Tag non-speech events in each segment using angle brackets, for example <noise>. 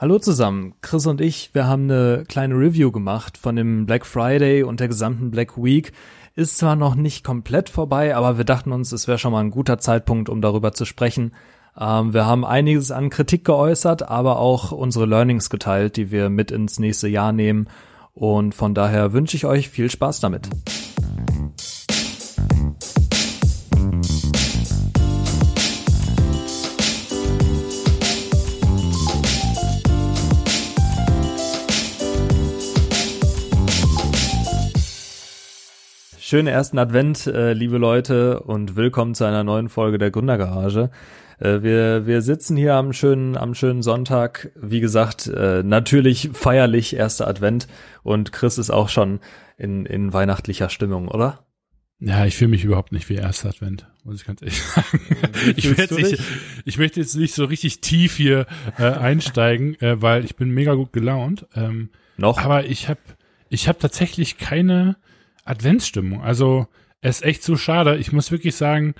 Hallo zusammen, Chris und ich, wir haben eine kleine Review gemacht von dem Black Friday und der gesamten Black Week. Ist zwar noch nicht komplett vorbei, aber wir dachten uns, es wäre schon mal ein guter Zeitpunkt, um darüber zu sprechen. Ähm, wir haben einiges an Kritik geäußert, aber auch unsere Learnings geteilt, die wir mit ins nächste Jahr nehmen. Und von daher wünsche ich euch viel Spaß damit. Schönen ersten Advent, äh, liebe Leute, und willkommen zu einer neuen Folge der Gründergarage. Äh, wir, wir sitzen hier am schönen, am schönen Sonntag. Wie gesagt, äh, natürlich feierlich erster Advent und Chris ist auch schon in, in weihnachtlicher Stimmung, oder? Ja, ich fühle mich überhaupt nicht wie erster Advent, muss ich ganz ehrlich sagen. Ich, jetzt nicht, ich möchte jetzt nicht so richtig tief hier äh, einsteigen, äh, weil ich bin mega gut gelaunt. Ähm, Noch? Aber ich habe ich hab tatsächlich keine Adventsstimmung. Also es ist echt so schade. Ich muss wirklich sagen,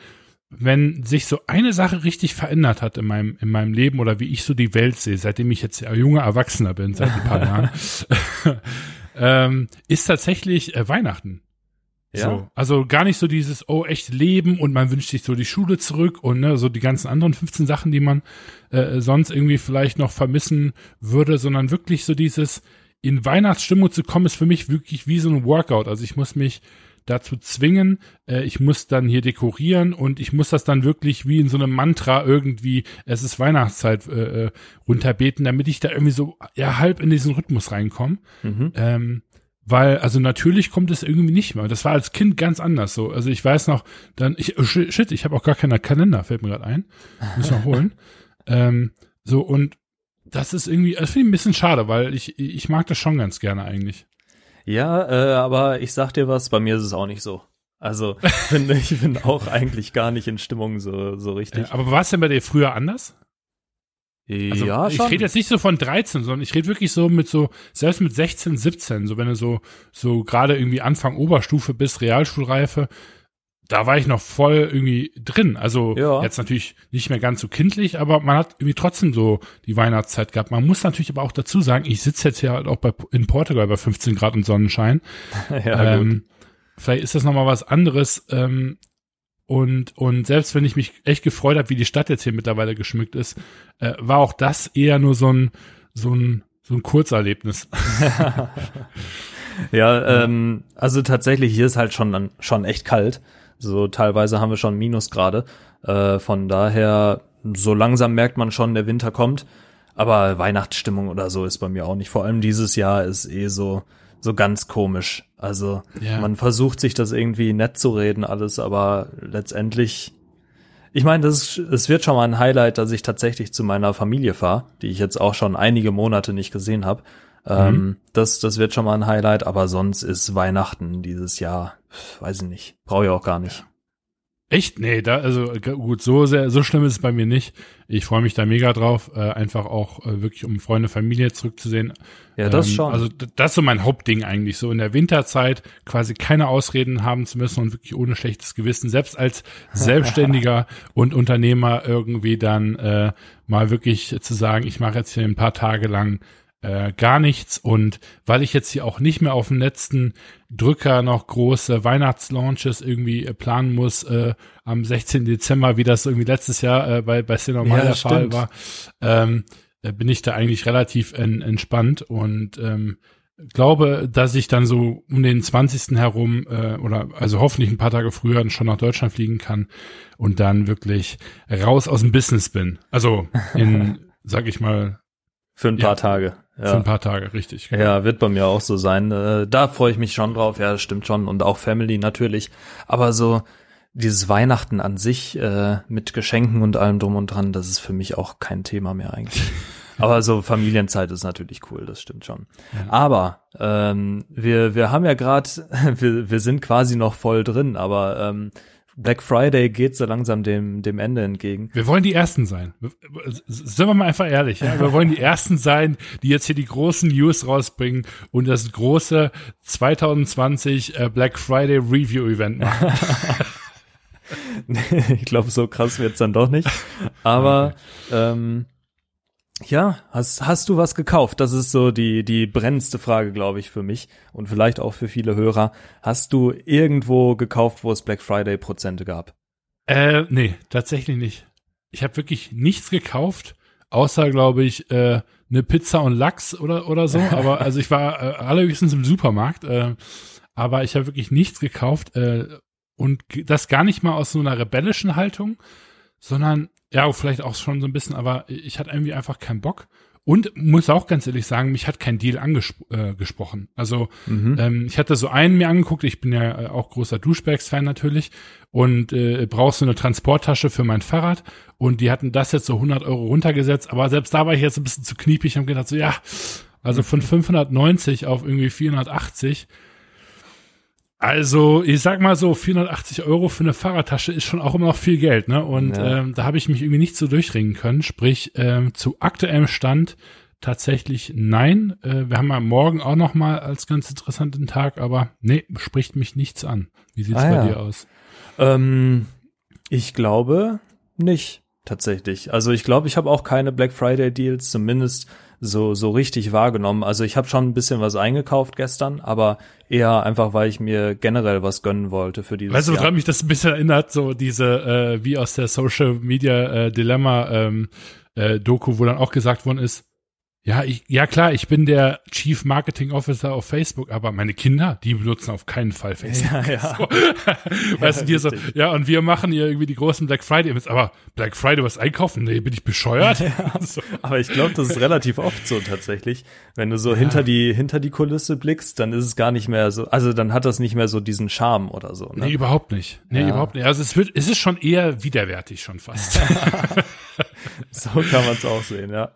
wenn sich so eine Sache richtig verändert hat in meinem, in meinem Leben oder wie ich so die Welt sehe, seitdem ich jetzt junger Erwachsener bin, seit ein paar <laughs> Jahren, <laughs> ähm, ist tatsächlich äh, Weihnachten. Ja. So, also gar nicht so dieses, oh, echt Leben und man wünscht sich so die Schule zurück und ne, so die ganzen anderen 15 Sachen, die man äh, sonst irgendwie vielleicht noch vermissen würde, sondern wirklich so dieses, in Weihnachtsstimmung zu kommen, ist für mich wirklich wie so ein Workout. Also ich muss mich dazu zwingen, äh, ich muss dann hier dekorieren und ich muss das dann wirklich wie in so einem Mantra irgendwie, es ist Weihnachtszeit, äh, äh, runterbeten, damit ich da irgendwie so ja halb in diesen Rhythmus reinkomme. Mhm. Ähm, weil, also natürlich kommt es irgendwie nicht mehr. Das war als Kind ganz anders so. Also ich weiß noch, dann, ich, oh shit, ich habe auch gar keinen Kalender, fällt mir gerade ein. Muss noch holen. <laughs> ähm, so, und das ist irgendwie, das finde ich ein bisschen schade, weil ich, ich mag das schon ganz gerne eigentlich. Ja, äh, aber ich sag dir was, bei mir ist es auch nicht so. Also finde <laughs> ich bin auch eigentlich gar nicht in Stimmung so so richtig. Ja, aber war es denn bei dir früher anders? Also, ja, ich rede jetzt nicht so von 13, sondern ich rede wirklich so mit so, selbst mit 16, 17, so wenn du so, so gerade irgendwie Anfang Oberstufe bis Realschulreife, da war ich noch voll irgendwie drin. Also ja. jetzt natürlich nicht mehr ganz so kindlich, aber man hat irgendwie trotzdem so die Weihnachtszeit gehabt. Man muss natürlich aber auch dazu sagen, ich sitze jetzt ja halt auch bei, in Portugal bei 15 Grad und Sonnenschein. <laughs> ja, ähm, vielleicht ist das nochmal was anderes. Ähm, und, und selbst wenn ich mich echt gefreut habe, wie die Stadt jetzt hier mittlerweile geschmückt ist, äh, war auch das eher nur so ein, so ein, so ein Kurzerlebnis. <laughs> ja, ähm, also tatsächlich hier ist halt schon, schon echt kalt. So teilweise haben wir schon Minusgrade. Äh, von daher, so langsam merkt man schon, der Winter kommt. Aber Weihnachtsstimmung oder so ist bei mir auch nicht. Vor allem dieses Jahr ist eh so, so ganz komisch. Also ja. man versucht sich das irgendwie nett zu reden, alles, aber letztendlich, ich meine, das es wird schon mal ein Highlight, dass ich tatsächlich zu meiner Familie fahre, die ich jetzt auch schon einige Monate nicht gesehen habe. Mhm. Ähm, das, das wird schon mal ein Highlight, aber sonst ist Weihnachten dieses Jahr, weiß ich nicht, brauche ich auch gar nicht. Echt? Nee, da, also gut, so sehr, so schlimm ist es bei mir nicht. Ich freue mich da mega drauf, äh, einfach auch äh, wirklich um Freunde, Familie zurückzusehen. Ja, das ähm, schon. Also das ist so mein Hauptding eigentlich, so in der Winterzeit quasi keine Ausreden haben zu müssen und wirklich ohne schlechtes Gewissen, selbst als <laughs> Selbstständiger und Unternehmer irgendwie dann äh, mal wirklich zu sagen, ich mache jetzt hier ein paar Tage lang äh, gar nichts. Und weil ich jetzt hier auch nicht mehr auf dem letzten Drücker noch große Weihnachtslaunches irgendwie äh, planen muss, äh, am 16. Dezember, wie das irgendwie letztes Jahr äh, bei, bei Cinemal ja, der Fall war, ähm, äh, bin ich da eigentlich relativ en, entspannt und ähm, glaube, dass ich dann so um den 20. herum äh, oder also hoffentlich ein paar Tage früher schon nach Deutschland fliegen kann und dann wirklich raus aus dem Business bin. Also in, <laughs> sag ich mal, für ein paar Tage. Ja. Für ein paar Tage, richtig. Genau. Ja, wird bei mir auch so sein. Äh, da freue ich mich schon drauf. Ja, stimmt schon. Und auch Family natürlich. Aber so dieses Weihnachten an sich äh, mit Geschenken und allem drum und dran, das ist für mich auch kein Thema mehr eigentlich. <laughs> Aber so Familienzeit ist natürlich cool, das stimmt schon. Ja. Aber ähm, wir, wir haben ja gerade, <laughs> wir, wir sind quasi noch voll drin, aber ähm, Black Friday geht so langsam dem, dem Ende entgegen. Wir wollen die Ersten sein. Sind wir mal einfach ehrlich. Ja? Wir wollen die <laughs> Ersten sein, die jetzt hier die großen News rausbringen und das große 2020 äh, Black Friday Review Event machen. <laughs> ich glaube, so krass wird's dann doch nicht. Aber ähm, Ja, hast, hast du was gekauft? Das ist so die, die brennendste Frage, glaube ich, für mich und vielleicht auch für viele Hörer. Hast du irgendwo gekauft, wo es Black Friday Prozente gab? Äh, nee, tatsächlich nicht. Ich habe wirklich nichts gekauft, außer, glaube ich, äh, eine Pizza und Lachs oder, oder so. <laughs> Aber also ich war äh, allerhöchstens im Supermarkt, äh, aber ich habe wirklich nichts gekauft äh, und das gar nicht mal aus so einer rebellischen Haltung, sondern ja, vielleicht auch schon so ein bisschen, aber ich hatte irgendwie einfach keinen Bock. Und muss auch ganz ehrlich sagen, mich hat kein Deal angesprochen. Äh, also mhm. ähm, ich hatte so einen mir angeguckt, ich bin ja äh, auch großer Duschbags-Fan natürlich und äh, brauchst so eine Transporttasche für mein Fahrrad und die hatten das jetzt so 100 Euro runtergesetzt, aber selbst da war ich jetzt ein bisschen zu kniepig und gedacht so, ja, also von 590 auf irgendwie 480 also, ich sag mal so, 480 Euro für eine Fahrradtasche ist schon auch immer noch viel Geld, ne? Und ja. ähm, da habe ich mich irgendwie nicht so durchringen können. Sprich, ähm, zu aktuellem Stand tatsächlich nein. Äh, wir haben ja morgen auch noch mal als ganz interessanten Tag, aber nee, spricht mich nichts an. Wie sieht's ah, bei ja. dir aus? Ähm, ich glaube nicht tatsächlich. Also ich glaube, ich habe auch keine Black Friday Deals, zumindest so so richtig wahrgenommen. Also ich habe schon ein bisschen was eingekauft gestern, aber eher einfach, weil ich mir generell was gönnen wollte für dieses Weißt du, woran mich das ein bisschen erinnert? So diese äh, wie aus der Social Media äh, Dilemma ähm, äh, Doku, wo dann auch gesagt worden ist, ja, ich, ja klar, ich bin der Chief Marketing Officer auf Facebook, aber meine Kinder, die benutzen auf keinen Fall Facebook. Ja, <laughs> <laughs> <laughs> ja. So. weißt ja, du, so, ja, und wir machen hier irgendwie die großen Black Friday Events, aber Black Friday was einkaufen? Nee, bin ich bescheuert? Ja, so. Aber ich glaube, das ist relativ oft so tatsächlich. Wenn du so ja. hinter die, hinter die Kulisse blickst, dann ist es gar nicht mehr so, also dann hat das nicht mehr so diesen Charme oder so. Ne? Nee, überhaupt nicht. Nee, überhaupt nicht. Also es wird, es ist schon eher widerwärtig schon fast. So kann man es auch sehen, ja.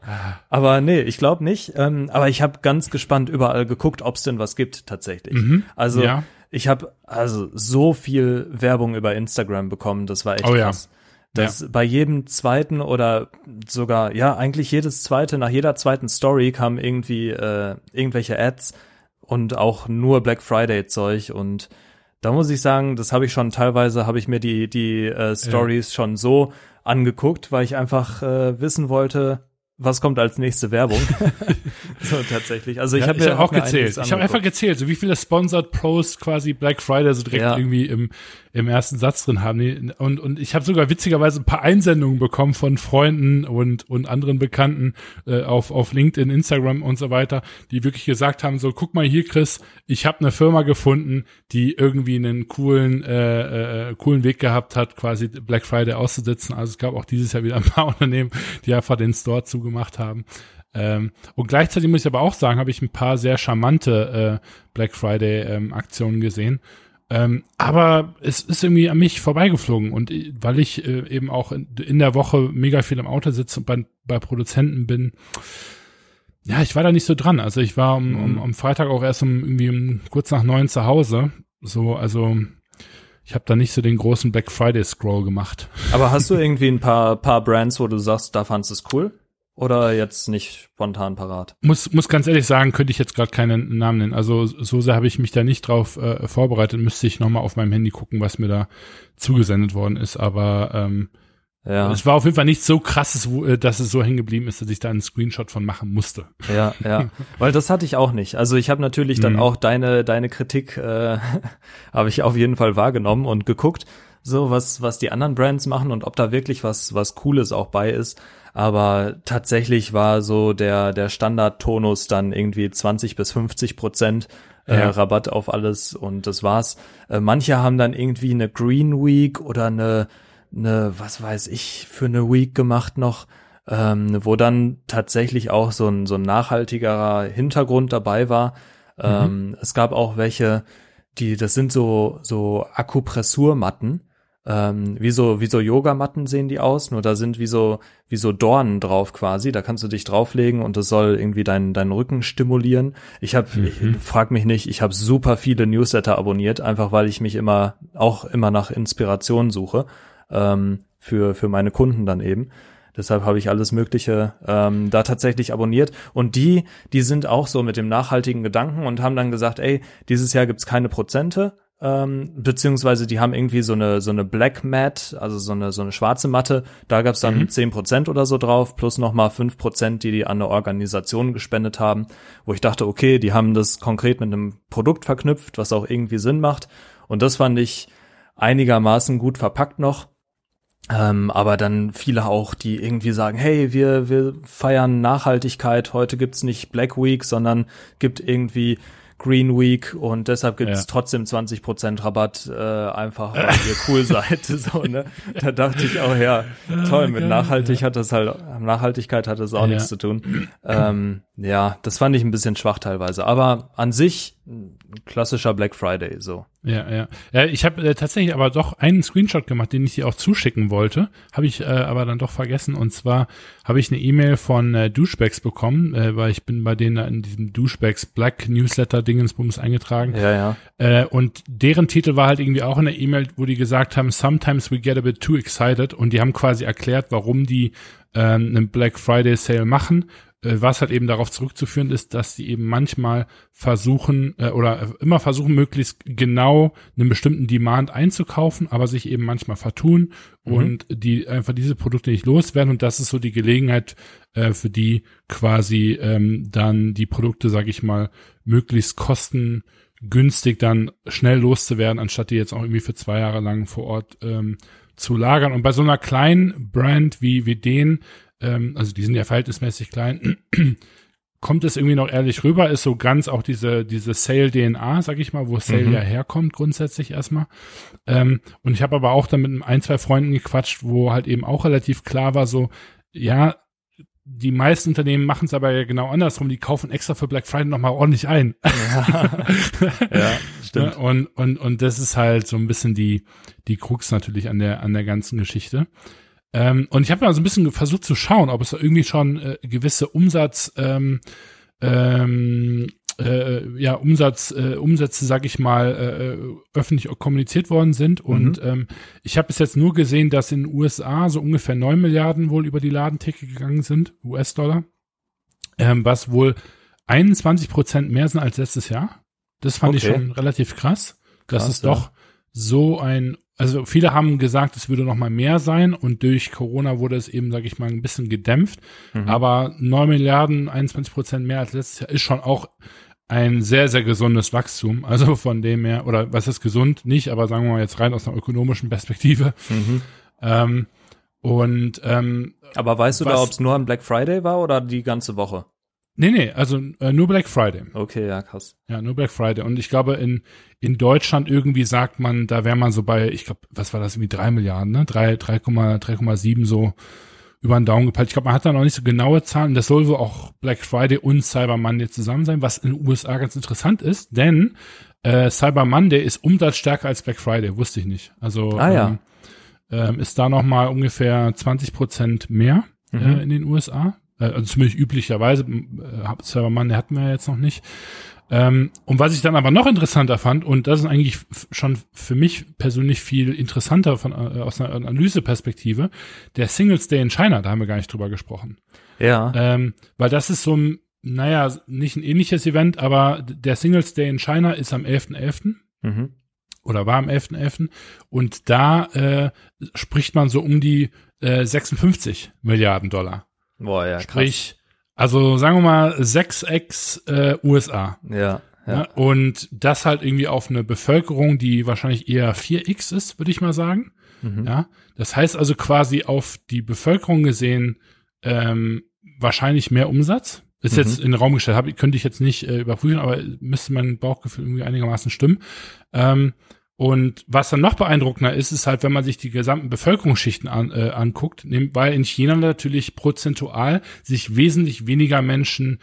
Aber nee, ich glaube nicht. Ähm, aber ich habe ganz gespannt überall geguckt, ob es denn was gibt tatsächlich. Mhm, also ja. ich habe also so viel Werbung über Instagram bekommen, das war echt oh, krass. Ja. Dass ja. bei jedem zweiten oder sogar, ja, eigentlich jedes zweite, nach jeder zweiten Story kam irgendwie äh, irgendwelche Ads und auch nur Black Friday Zeug und da muss ich sagen, das habe ich schon teilweise, habe ich mir die, die äh, Stories ja. schon so angeguckt, weil ich einfach äh, wissen wollte, was kommt als nächste Werbung? <laughs> so tatsächlich. Also ich ja, habe mir hab auch gezählt. Ich habe einfach gezählt, so wie viele Sponsored Posts quasi Black Friday so direkt ja. irgendwie im im ersten Satz drin haben. Und und ich habe sogar witzigerweise ein paar Einsendungen bekommen von Freunden und und anderen Bekannten äh, auf auf LinkedIn, Instagram und so weiter, die wirklich gesagt haben so, guck mal hier, Chris, ich habe eine Firma gefunden, die irgendwie einen coolen äh, äh, coolen Weg gehabt hat, quasi Black Friday auszusetzen. Also es gab auch dieses Jahr wieder ein paar <laughs> Unternehmen, die einfach den Store zu gemacht haben. Ähm, und gleichzeitig muss ich aber auch sagen, habe ich ein paar sehr charmante äh, Black Friday ähm, Aktionen gesehen. Ähm, aber es ist irgendwie an mich vorbeigeflogen und weil ich äh, eben auch in, in, der Woche mega viel im Auto sitze und bei, bei Produzenten bin, ja, ich war da nicht so dran. Also ich war um, um, am Freitag auch erst um irgendwie um, kurz nach neun zu Hause. So, also ich habe da nicht so den großen Black Friday Scroll gemacht. Aber hast du <laughs> irgendwie ein paar paar Brands, wo du sagst, da fandest du es cool? Oder jetzt nicht spontan parat? Muss, muss ganz ehrlich sagen, könnte ich jetzt gerade keinen Namen nennen. Also so sehr habe ich mich da nicht drauf äh, vorbereitet. Müsste ich nochmal auf meinem Handy gucken, was mir da zugesendet worden ist. Aber ähm, ja. es war auf jeden Fall nicht so krasses, wo, äh, dass es so hängen geblieben ist, dass ich da einen Screenshot von machen musste. Ja, ja. <laughs> Weil das hatte ich auch nicht. Also ich habe natürlich dann mhm. auch deine, deine Kritik äh, <laughs> habe ich auf jeden Fall wahrgenommen und geguckt, so was, was die anderen Brands machen und ob da wirklich was, was Cooles auch bei ist aber tatsächlich war so der, der Standardtonus dann irgendwie 20 bis 50 Prozent äh, ja. Rabatt auf alles und das war's. Äh, manche haben dann irgendwie eine Green Week oder eine, eine, was weiß ich, für eine Week gemacht noch, ähm, wo dann tatsächlich auch so ein, so ein nachhaltigerer Hintergrund dabei war. Mhm. Ähm, es gab auch welche, die, das sind so, so Akupressurmatten ähm, wie so wie so Yogamatten sehen die aus, nur da sind wie so wie so Dornen drauf quasi. Da kannst du dich drauflegen und das soll irgendwie deinen deinen Rücken stimulieren. Ich habe mhm. frag mich nicht, ich habe super viele Newsletter abonniert, einfach weil ich mich immer auch immer nach Inspiration suche ähm, für für meine Kunden dann eben. Deshalb habe ich alles Mögliche ähm, da tatsächlich abonniert. Und die, die sind auch so mit dem nachhaltigen Gedanken und haben dann gesagt, ey, dieses Jahr gibt's keine Prozente, ähm, beziehungsweise die haben irgendwie so eine so eine Black Mat, also so eine so eine schwarze Matte. Da gab's dann Mhm. zehn Prozent oder so drauf, plus nochmal fünf Prozent, die die an eine Organisation gespendet haben, wo ich dachte, okay, die haben das konkret mit einem Produkt verknüpft, was auch irgendwie Sinn macht. Und das fand ich einigermaßen gut verpackt noch. Ähm, aber dann viele auch, die irgendwie sagen, hey, wir, wir feiern Nachhaltigkeit, heute gibt's nicht Black Week, sondern gibt irgendwie Green Week und deshalb gibt's Ja. trotzdem 20% Rabatt, äh, einfach weil ihr cool <laughs> seid. <laughs> So, ne? Da dachte ich auch, ja, toll, mit Nachhaltig hat das halt, Nachhaltigkeit hat das auch Ja. nichts zu tun. Ähm, ja, das fand ich ein bisschen schwach teilweise. Aber an sich ein klassischer Black Friday, so. Ja, ja. ja ich habe äh, tatsächlich aber doch einen Screenshot gemacht, den ich dir auch zuschicken wollte. Habe ich äh, aber dann doch vergessen. Und zwar habe ich eine E-Mail von äh, Douchebags bekommen, äh, weil ich bin bei denen in diesem Douchebags Black Newsletter Dingensbums eingetragen. Ja, ja. Äh, und deren Titel war halt irgendwie auch in der E-Mail, wo die gesagt haben, sometimes we get a bit too excited. Und die haben quasi erklärt, warum die ähm, einen Black Friday Sale machen. Äh, was halt eben darauf zurückzuführen ist, dass die eben manchmal versuchen äh, oder immer versuchen, möglichst genau einen bestimmten Demand einzukaufen, aber sich eben manchmal vertun und die einfach diese Produkte nicht loswerden. Und das ist so die Gelegenheit, äh, für die quasi ähm, dann die Produkte, sage ich mal, möglichst kostengünstig dann schnell loszuwerden, anstatt die jetzt auch irgendwie für zwei Jahre lang vor Ort ähm, zu lagern. Und bei so einer kleinen Brand wie, wie den, ähm, also die sind ja verhältnismäßig klein, <clears throat> kommt es irgendwie noch ehrlich rüber, ist so ganz auch diese, diese Sale-DNA, sag ich mal, wo Sale Mhm. ja herkommt, grundsätzlich erstmal. Ähm, und ich habe aber auch dann mit ein, zwei Freunden gequatscht, wo halt eben auch relativ klar war, so, ja, die meisten Unternehmen machen es aber ja genau andersrum, die kaufen extra für Black Friday nochmal ordentlich ein. Ja, <laughs> ja stimmt. Ne? Und, und, und das ist halt so ein bisschen die, die Krux natürlich an der, an der ganzen Geschichte. Ähm, und ich habe mal so ein bisschen versucht zu schauen, ob es da irgendwie schon äh, gewisse Umsatz, ähm, ähm, äh, ja, Umsatz, äh, Umsätze, sag ich mal, äh, öffentlich kommuniziert worden sind. Und ähm, ich habe bis jetzt nur gesehen, dass in den USA so ungefähr 9 Milliarden wohl über die Ladentheke gegangen sind, US-Dollar, ähm, was wohl 21 Prozent mehr sind als letztes Jahr. Das fand ich Okay. schon relativ krass. Das Krass, ist ja. doch so ein, also viele haben gesagt, es würde noch mal mehr sein und durch Corona wurde es eben, sage ich mal, ein bisschen gedämpft. Mhm. Aber 9 Milliarden, 21 Prozent mehr als letztes Jahr ist schon auch ein sehr, sehr gesundes Wachstum. Also von dem her, oder was ist gesund? Nicht, aber sagen wir mal jetzt rein aus einer ökonomischen Perspektive. Mhm. Ähm, und ähm, Aber weißt du da, Was- ob es nur am Black Friday war oder die ganze Woche? Nee, nee, also äh, nur Black Friday. Okay, ja, krass. Ja, nur Black Friday. Und ich glaube, in, in Deutschland irgendwie sagt man, da wäre man so bei, ich glaube, was war das, irgendwie drei Milliarden, ne? Drei, 3,7 3,7 so über den Daumen gepeilt. Ich glaube, man hat da noch nicht so genaue Zahlen. Das soll wohl auch Black Friday und Cyber Monday zusammen sein, was in den USA ganz interessant ist, denn äh, Cyber Monday ist umsatzstärker als Black Friday, wusste ich nicht. Also Ah, ja. ähm, ähm, ist da noch mal ungefähr 20 Prozent mehr Mhm. äh, in den USA. Äh, also zumindest üblicherweise. Äh, Monday hatten wir ja jetzt noch nicht. Ähm, und was ich dann aber noch interessanter fand, und das ist eigentlich schon für mich persönlich viel interessanter von, äh, aus einer Analyseperspektive, der Singles Day in China, da haben wir gar nicht drüber gesprochen. Ja. Ähm, weil das ist so ein, naja, nicht ein ähnliches Event, aber der Singles Day in China ist am 11.11. Mhm. oder war am 11.11. Und da äh, spricht man so um die äh, 56 Milliarden Dollar. Boah, ja, krass. Sprich, also sagen wir mal 6x äh, USA. Ja, ja. Ja. Und das halt irgendwie auf eine Bevölkerung, die wahrscheinlich eher 4x ist, würde ich mal sagen. Mhm. Ja. Das heißt also quasi auf die Bevölkerung gesehen ähm, wahrscheinlich mehr Umsatz. Ist Mhm. jetzt in den Raum gestellt, hab, könnte ich jetzt nicht äh, überprüfen, aber müsste mein Bauchgefühl irgendwie einigermaßen stimmen. Ähm, und was dann noch beeindruckender ist, ist halt, wenn man sich die gesamten Bevölkerungsschichten an, äh, anguckt, weil in China natürlich prozentual sich wesentlich weniger Menschen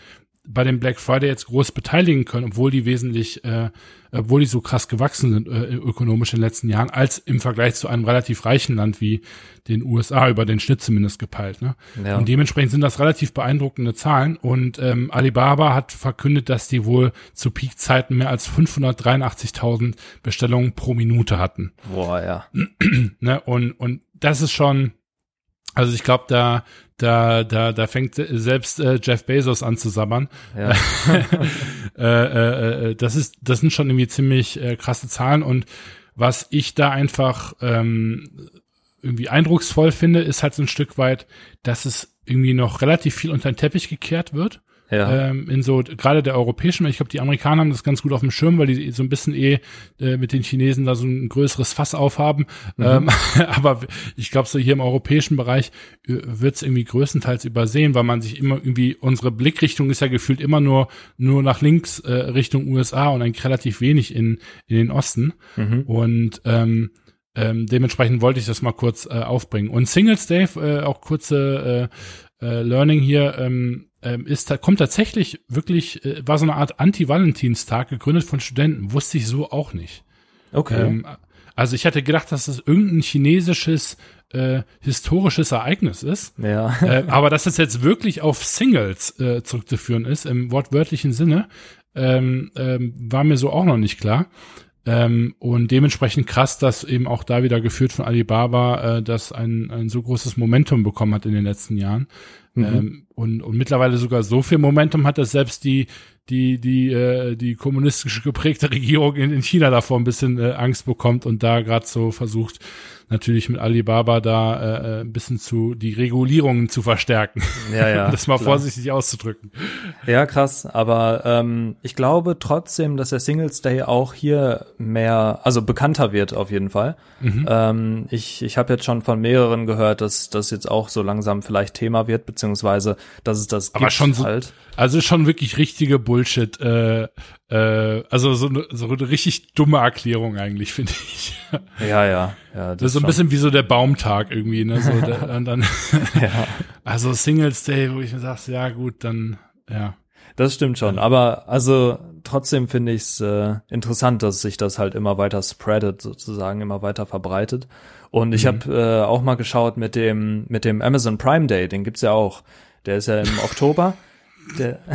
bei dem Black Friday jetzt groß beteiligen können, obwohl die wesentlich, äh, obwohl die so krass gewachsen sind äh, ökonomisch in den letzten Jahren, als im Vergleich zu einem relativ reichen Land wie den USA über den Schnitt zumindest gepeilt. Ne? Ja. Und dementsprechend sind das relativ beeindruckende Zahlen. Und ähm, Alibaba hat verkündet, dass die wohl zu Peakzeiten mehr als 583.000 Bestellungen pro Minute hatten. Boah, ja. <clears throat> Ne? Und, und das ist schon, also ich glaube, da, da, da, da fängt selbst äh, Jeff Bezos an zu sabbern. Ja. <laughs> äh, äh, äh, das ist, das sind schon irgendwie ziemlich äh, krasse Zahlen und was ich da einfach ähm, irgendwie eindrucksvoll finde, ist halt so ein Stück weit, dass es irgendwie noch relativ viel unter den Teppich gekehrt wird. Ja. Ähm, in so gerade der europäischen, ich glaube, die Amerikaner haben das ganz gut auf dem Schirm, weil die so ein bisschen eh äh, mit den Chinesen da so ein größeres Fass aufhaben. Mhm. Ähm, <laughs> aber ich glaube, so hier im europäischen Bereich äh, wird es irgendwie größtenteils übersehen, weil man sich immer irgendwie unsere Blickrichtung ist ja gefühlt immer nur nur nach links äh, Richtung USA und eigentlich relativ wenig in in den Osten. Mhm. Und ähm, ähm, dementsprechend wollte ich das mal kurz äh, aufbringen. Und Singles Day, äh, auch kurze äh, äh, Learning hier, ähm, ähm, ist, kommt tatsächlich wirklich, äh, war so eine Art Anti-Valentinstag, gegründet von Studenten. Wusste ich so auch nicht. Okay. Ähm, also ich hatte gedacht, dass das irgendein chinesisches äh, historisches Ereignis ist. Ja. äh, aber dass es jetzt wirklich auf Singles äh, zurückzuführen ist, im wortwörtlichen Sinne, ähm, ähm, war mir so auch noch nicht klar. Ähm, und dementsprechend krass, dass eben auch da wieder geführt von Alibaba, äh, das ein, ein so großes Momentum bekommen hat in den letzten Jahren. Mhm. Ähm, und, und mittlerweile sogar so viel Momentum hat, dass selbst die, die, die, äh, die kommunistisch geprägte Regierung in, in China davor ein bisschen äh, Angst bekommt und da gerade so versucht, natürlich mit Alibaba da äh, äh, ein bisschen zu die Regulierungen zu verstärken. Ja, ja. <laughs> das mal klar. vorsichtig auszudrücken. Ja, krass. Aber ähm, ich glaube trotzdem, dass der Singles Day auch hier mehr, also bekannter wird auf jeden Fall. Mhm. Ähm, ich ich habe jetzt schon von mehreren gehört, dass das jetzt auch so langsam vielleicht Thema wird, beziehungsweise dass es das Aber schon so, halt. Also schon wirklich richtige Bullshit. Äh, äh, also so eine, so eine richtig dumme Erklärung eigentlich, <laughs> finde ich. Ja, ja. ja das, das ist so ein bisschen wie so der Baumtag irgendwie, ne? So der, <laughs> und dann, ja. Also Singles Day, wo ich mir sag, ja gut, dann, ja. Das stimmt schon, aber also trotzdem finde ich es äh, interessant, dass sich das halt immer weiter spreadet, sozusagen immer weiter verbreitet. Und ich mhm. habe äh, auch mal geschaut mit dem mit dem Amazon Prime Day, den gibt's ja auch. Der ist ja im <laughs> Oktober. Der <laughs>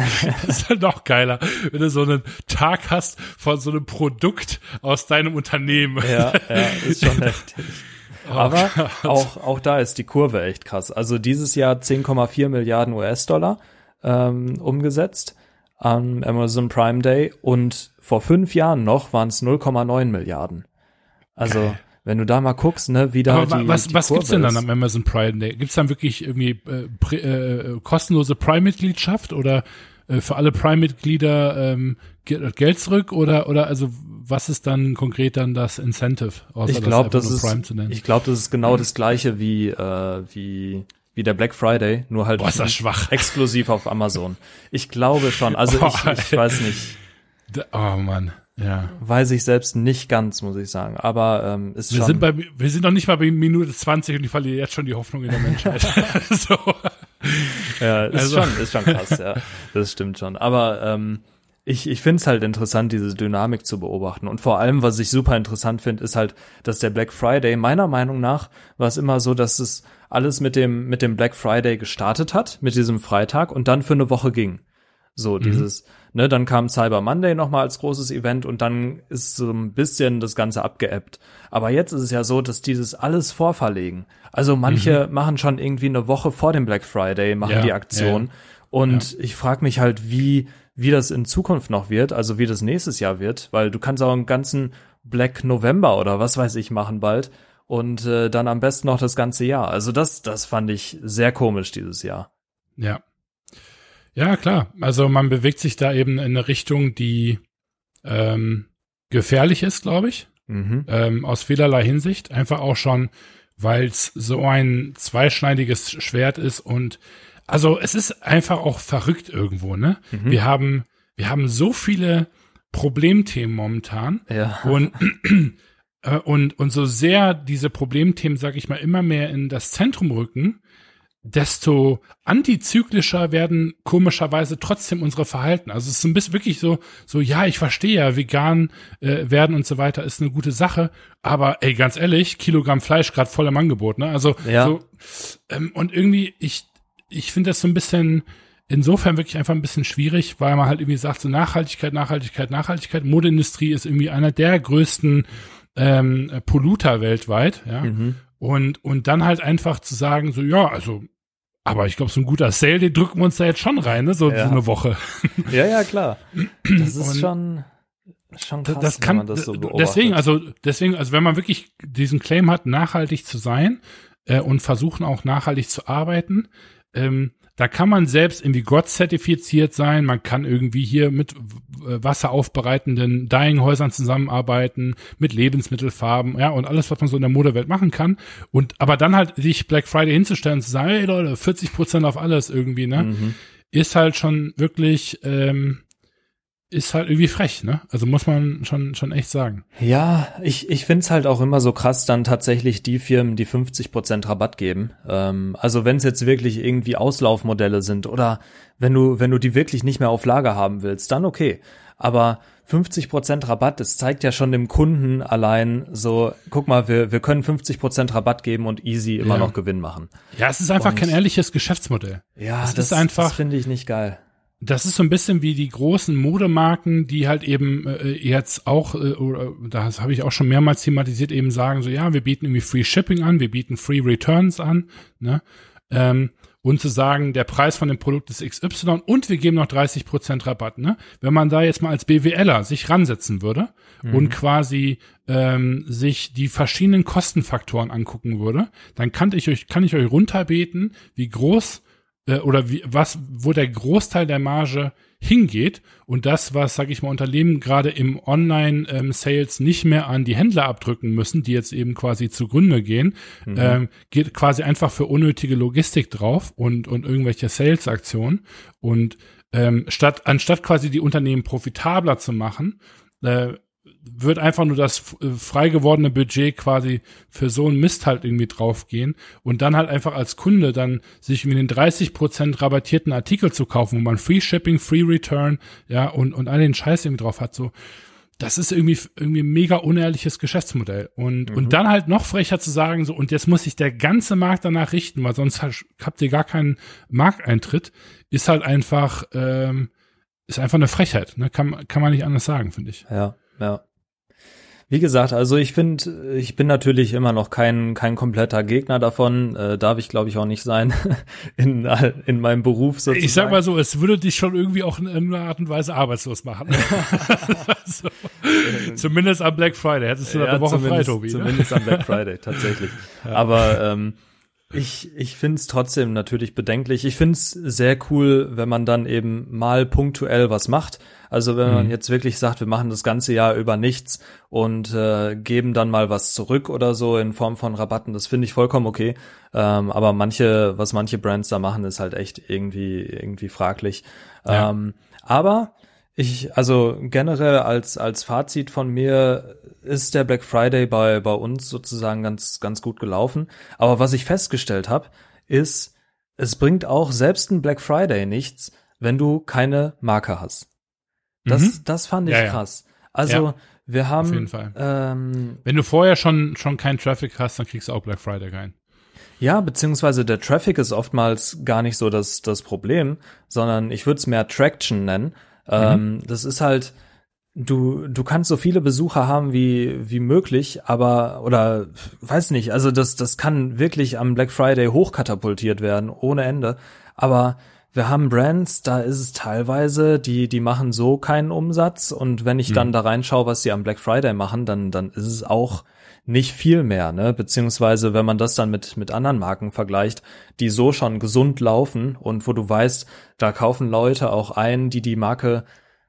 das ist halt noch geiler, wenn du so einen Tag hast von so einem Produkt aus deinem Unternehmen. Ja, ja ist schon heftig. <laughs> Oh Aber auch, auch da ist die Kurve echt krass. Also dieses Jahr 10,4 Milliarden US-Dollar ähm, umgesetzt am Amazon Prime Day und vor fünf Jahren noch waren es 0,9 Milliarden. Also Geil. Wenn du da mal guckst, ne, wie da Aber die, was, die was Kurve gibt's denn dann am Amazon Prime Day? Gibt's dann wirklich irgendwie äh, äh, kostenlose Prime-Mitgliedschaft oder äh, für alle Prime-Mitglieder ähm, Geld zurück oder oder also was ist dann konkret dann das Incentive? Ich glaube, das, das ist ich glaube, das ist genau das gleiche wie äh, wie wie der Black Friday, nur halt Boah, ist das schwach. exklusiv auf Amazon. Ich glaube schon. Also <laughs> Boah, ich, ich weiß nicht. Oh Mann. Ja. Weiß ich selbst nicht ganz, muss ich sagen. Aber ähm, ist wir schon. Sind bei, wir sind noch nicht mal bei Minute 20 und ich verliere jetzt schon die Hoffnung in der Menschheit. <laughs> <laughs> so. Ja, ist also. schon, ist schon krass, ja. Das stimmt schon. Aber ähm, ich, ich finde es halt interessant, diese Dynamik zu beobachten. Und vor allem, was ich super interessant finde, ist halt, dass der Black Friday, meiner Meinung nach, war es immer so, dass es alles mit dem, mit dem Black Friday gestartet hat, mit diesem Freitag und dann für eine Woche ging. So, mhm. dieses, ne, dann kam Cyber Monday nochmal als großes Event und dann ist so ein bisschen das Ganze abgeebbt. Aber jetzt ist es ja so, dass dieses alles vorverlegen. Also manche mhm. machen schon irgendwie eine Woche vor dem Black Friday, machen ja, die Aktion. Ja. Und ja. ich frage mich halt, wie, wie das in Zukunft noch wird, also wie das nächstes Jahr wird, weil du kannst auch einen ganzen Black November oder was weiß ich machen bald und äh, dann am besten noch das ganze Jahr. Also das, das fand ich sehr komisch dieses Jahr. Ja, ja, klar. Also man bewegt sich da eben in eine Richtung, die ähm, gefährlich ist, glaube ich. Mhm. Ähm, aus vielerlei Hinsicht. Einfach auch schon, weil es so ein zweischneidiges Schwert ist und also es ist einfach auch verrückt irgendwo, ne? Mhm. Wir haben, wir haben so viele Problemthemen momentan. Ja. Und, äh, und, und so sehr diese Problemthemen, sag ich mal, immer mehr in das Zentrum rücken, desto antizyklischer werden komischerweise trotzdem unsere Verhalten. Also es ist ein bisschen wirklich so, so ja, ich verstehe ja, vegan äh, werden und so weiter ist eine gute Sache, aber ey, ganz ehrlich, Kilogramm Fleisch gerade voll im Angebot, ne? Also ja. so ähm, und irgendwie ich ich finde das so ein bisschen insofern wirklich einfach ein bisschen schwierig, weil man halt irgendwie sagt so Nachhaltigkeit, Nachhaltigkeit, Nachhaltigkeit. Modeindustrie ist irgendwie einer der größten ähm, Polluter weltweit, ja. Mhm. Und, und dann halt einfach zu sagen, so, ja, also Aber ich glaube, so ein guter Sale, den drücken wir uns da jetzt schon rein, ne? So, Ja. so eine Woche. Ja, ja, klar. Das ist Und- schon, schon krass, das kann, wenn man das so beobachtet. deswegen, also, deswegen, also wenn man wirklich diesen Claim hat, nachhaltig zu sein äh, und versuchen auch nachhaltig zu arbeiten, ähm, da kann man selbst irgendwie Gott zertifiziert sein, man kann irgendwie hier mit äh, wasseraufbereitenden Dyeing-Häusern zusammenarbeiten, mit Lebensmittelfarben, ja, und alles, was man so in der Modewelt machen kann. Und aber dann halt sich Black Friday hinzustellen und zu sagen, hey Leute, 40 Prozent auf alles irgendwie, ne? Mhm. ist halt schon wirklich, ähm, ist halt irgendwie frech, ne? Also muss man schon, schon echt sagen. Ja, ich, ich find's halt auch immer so krass, dann tatsächlich die Firmen, die 50% Rabatt geben. Ähm, also wenn es jetzt wirklich irgendwie Auslaufmodelle sind oder wenn du, wenn du die wirklich nicht mehr auf Lager haben willst, dann okay. Aber 50% Rabatt, das zeigt ja schon dem Kunden allein so, guck mal, wir, wir können 50% Rabatt geben und easy immer Ja. noch Gewinn machen. Ja, es ist einfach Und- kein ehrliches Geschäftsmodell. Ja, Es das ist einfach- das finde ich nicht geil. Das ist so ein bisschen wie die großen Modemarken, die halt eben äh, jetzt auch, äh, oder das habe ich auch schon mehrmals thematisiert, eben sagen so, ja, wir bieten irgendwie Free Shipping an, wir bieten Free Returns an, ne? Ähm, und zu sagen, der Preis von dem Produkt ist XY und wir geben noch 30% Rabatt, ne? Wenn man da jetzt mal als BWLer sich ransetzen würde und quasi ähm, sich die verschiedenen Kostenfaktoren angucken würde, dann kann ich euch, kann ich euch runterbeten, wie groß äh, oder wie, was, wo der Großteil der Marge hingeht und das, was, sage ich mal, Unternehmen gerade im Online-Sales nicht mehr an die Händler abdrücken müssen, die jetzt eben quasi zugrunde gehen, ähm, geht quasi einfach für unnötige Logistik drauf und, und irgendwelche Sales-Aktionen. Und ähm, statt, anstatt quasi die Unternehmen profitabler zu machen, äh, wird einfach nur das äh, frei gewordene Budget quasi für so einen Mist halt irgendwie draufgehen und dann halt einfach als Kunde dann sich irgendwie den 30% rabattierten Artikel zu kaufen, wo man Free Shipping, Free Return, ja, und, und all den Scheiß irgendwie drauf hat, so. Das ist irgendwie, irgendwie ein mega unehrliches Geschäftsmodell. Und, und dann halt noch frecher zu sagen, so, und jetzt muss sich der ganze Markt danach richten, weil sonst habt ihr gar keinen Markteintritt, ist halt einfach, ähm, ist einfach eine Frechheit, ne? Kann, kann man nicht anders sagen, finde ich. Ja, ja. Wie gesagt, also ich finde, ich bin natürlich immer noch kein, kein kompletter Gegner davon, äh, darf ich glaube ich auch nicht sein, <laughs> in, in meinem Beruf sozusagen. Ich sag mal so, es würde dich schon irgendwie auch in irgendeiner Art und Weise arbeitslos machen. <laughs> <laughs> so. Zumindest am Black Friday. Hättest du da eine Woche frei, Tobi. Ne? Zumindest am Black Friday, tatsächlich. Aber ähm, ich, ich finde es trotzdem natürlich bedenklich. Ich finde es sehr cool, wenn man dann eben mal punktuell was macht. Also wenn Mhm. man jetzt wirklich sagt, wir machen das ganze Jahr über nichts und äh, geben dann mal was zurück oder so in Form von Rabatten, das finde ich vollkommen okay. Ähm, aber manche, was manche Brands da machen, ist halt echt irgendwie, irgendwie fraglich. Ja. Ähm, aber ich, also generell als, als Fazit von mir ist der Black Friday bei, bei uns sozusagen ganz, ganz gut gelaufen. Aber was ich festgestellt habe, ist, es bringt auch selbst ein Black Friday nichts, wenn du keine Marke hast. Das, Mhm. das fand ich Ja, ja. krass. Also Ja, wir haben, auf jeden Fall. Ähm, Wenn du vorher schon, schon keinen Traffic hast, dann kriegst du auch Black Friday rein. Ja, beziehungsweise der Traffic ist oftmals gar nicht so das, das Problem, sondern ich würde es mehr Traction nennen. Ähm, das ist halt, du, du kannst so viele Besucher haben wie, wie möglich, aber, oder, weiß nicht, also das, das kann wirklich am Black Friday hochkatapultiert werden, ohne Ende. Aber wir haben Brands, da ist es teilweise, die, die machen so keinen Umsatz und wenn ich dann da reinschaue, was sie am Black Friday machen, dann, dann ist es auch nicht viel mehr, ne? Beziehungsweise, wenn man das dann mit, mit anderen Marken vergleicht, die so schon gesund laufen und wo du weißt, da kaufen Leute auch ein, die die Marke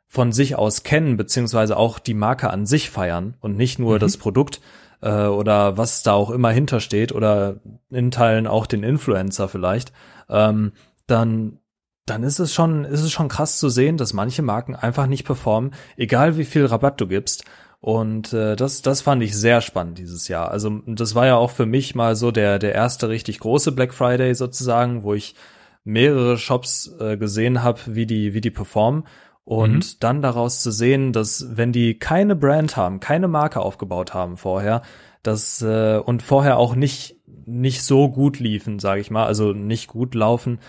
von sich aus kennen, beziehungsweise auch die Marke an sich feiern und nicht nur das Produkt äh, oder was da auch immer hintersteht oder in Teilen auch den Influencer vielleicht, ähm, dann dann ist es schon, ist es schon krass zu sehen, dass manche Marken einfach nicht performen, egal wie viel Rabatt du gibst. Und äh, das, das fand ich sehr spannend dieses Jahr. Also das war ja auch für mich mal so der, der erste richtig große Black Friday sozusagen, wo ich mehrere Shops äh, gesehen habe, wie die, wie die performen. Und dann daraus zu sehen, dass wenn die keine Brand haben, keine Marke aufgebaut haben vorher, dass äh, und vorher auch nicht nicht so gut liefen, sage ich mal, also nicht gut laufen.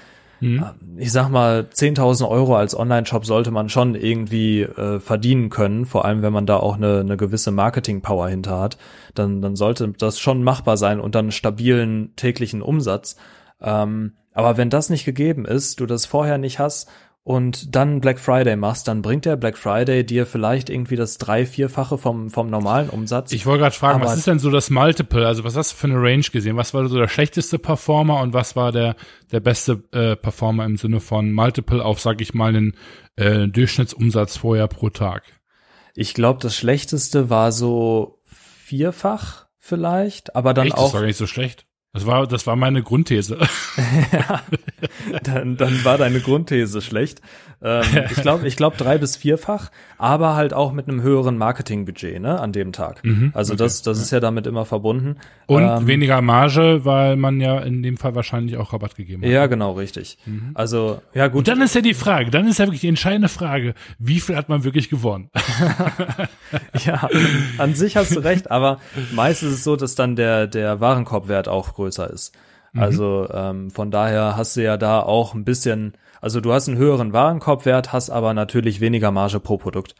Ich sag mal, 10.000 Euro als Online-Shop sollte man schon irgendwie äh, verdienen können, vor allem wenn man da auch eine, eine gewisse Marketing-Power hinter hat, dann, dann sollte das schon machbar sein und dann stabilen täglichen Umsatz. Ähm, Aber wenn das nicht gegeben ist, du das vorher nicht hast und dann Black Friday machst, dann bringt der Black Friday dir vielleicht irgendwie das drei, vierfache vom, vom normalen Umsatz. Ich wollte gerade fragen, Aber was ist denn so das Multiple? Also was hast du für eine Range gesehen? Was war so der schlechteste Performer und was war der, der beste äh, Performer im Sinne von Multiple auf, sag ich mal, einen äh, Durchschnittsumsatz vorher pro Tag? Ich glaube, das schlechteste war so vierfach vielleicht, aber dann Echt? auch. Das war gar nicht so schlecht. Das war, das war meine Grundthese. <laughs> ja, dann, dann war deine Grundthese schlecht. Ähm, <laughs> ich glaube, ich glaube drei bis vierfach, aber halt auch mit einem höheren Marketingbudget, ne, an dem Tag. Mhm, also okay, das, das ist ja damit immer verbunden. Und ähm, weniger Marge, weil man ja in dem Fall wahrscheinlich auch Rabatt gegeben hat. Ja, genau, richtig. Mhm. Also, ja gut. Und dann ist ja die Frage, dann ist ja wirklich die entscheidende Frage, wie viel hat man wirklich gewonnen? <laughs> ja, an sich hast du recht, aber meist ist es so, dass dann der, der Warenkorbwert auch größer ist. Mhm. Also ähm, von daher hast du ja da auch ein bisschen also du hast einen höheren Warenkorbwert, hast aber natürlich weniger Marge pro Produkt.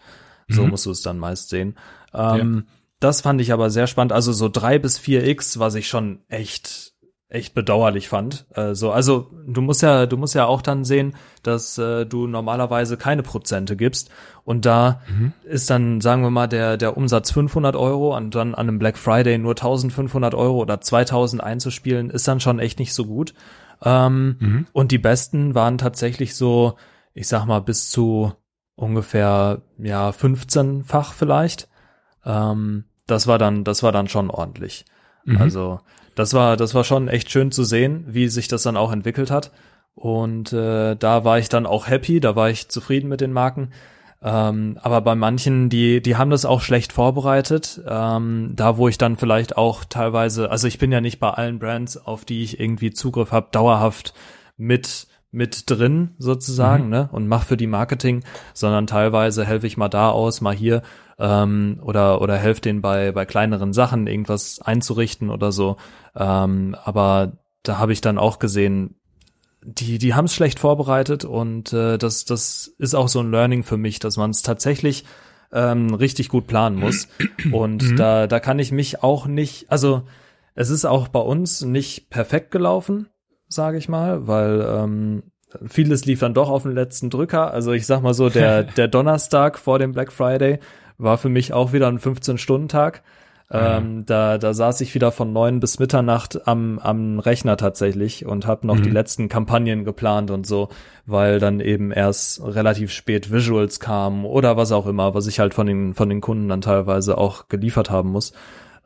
So mhm. musst du es dann meist sehen. Ähm, ja. Das fand ich aber sehr spannend. Also so drei bis vier X, was ich schon echt echt bedauerlich fand. Äh, so, also du musst ja, du musst ja auch dann sehen, dass äh, du normalerweise keine Prozente gibst und da mhm. ist dann, sagen wir mal, der der Umsatz 500 Euro und dann an einem Black Friday nur 1500 Euro oder 2000 einzuspielen, ist dann schon echt nicht so gut. Ähm, mhm. Und die besten waren tatsächlich so, ich sag mal, bis zu ungefähr, ja, 15-fach vielleicht. Ähm, das war dann, das war dann schon ordentlich. Mhm. Also, das war, das war schon echt schön zu sehen, wie sich das dann auch entwickelt hat. Und äh, da war ich dann auch happy, da war ich zufrieden mit den Marken. Ähm, aber bei manchen, die, die haben das auch schlecht vorbereitet. Ähm, da, wo ich dann vielleicht auch teilweise, also ich bin ja nicht bei allen Brands, auf die ich irgendwie Zugriff habe, dauerhaft mit mit drin sozusagen, mhm. ne? Und mach für die Marketing, sondern teilweise helfe ich mal da aus, mal hier ähm, oder oder helfe denen bei bei kleineren Sachen irgendwas einzurichten oder so. Ähm, aber da habe ich dann auch gesehen, die, die haben es schlecht vorbereitet und äh, das, das ist auch so ein Learning für mich, dass man es tatsächlich ähm, richtig gut planen muss. <clears throat> Und mhm. da, da kann ich mich auch nicht, also es ist auch bei uns nicht perfekt gelaufen, sage ich mal, weil ähm, vieles lief dann doch auf den letzten Drücker. Also ich sag mal so, der, <laughs> der Donnerstag vor dem Black Friday war für mich auch wieder ein 15-Stunden-Tag. Ähm, da, da saß ich wieder von neun bis Mitternacht am, am Rechner tatsächlich und habe noch mhm. die letzten Kampagnen geplant und so, weil dann eben erst relativ spät Visuals kamen oder was auch immer, was ich halt von den, von den Kunden dann teilweise auch geliefert haben muss.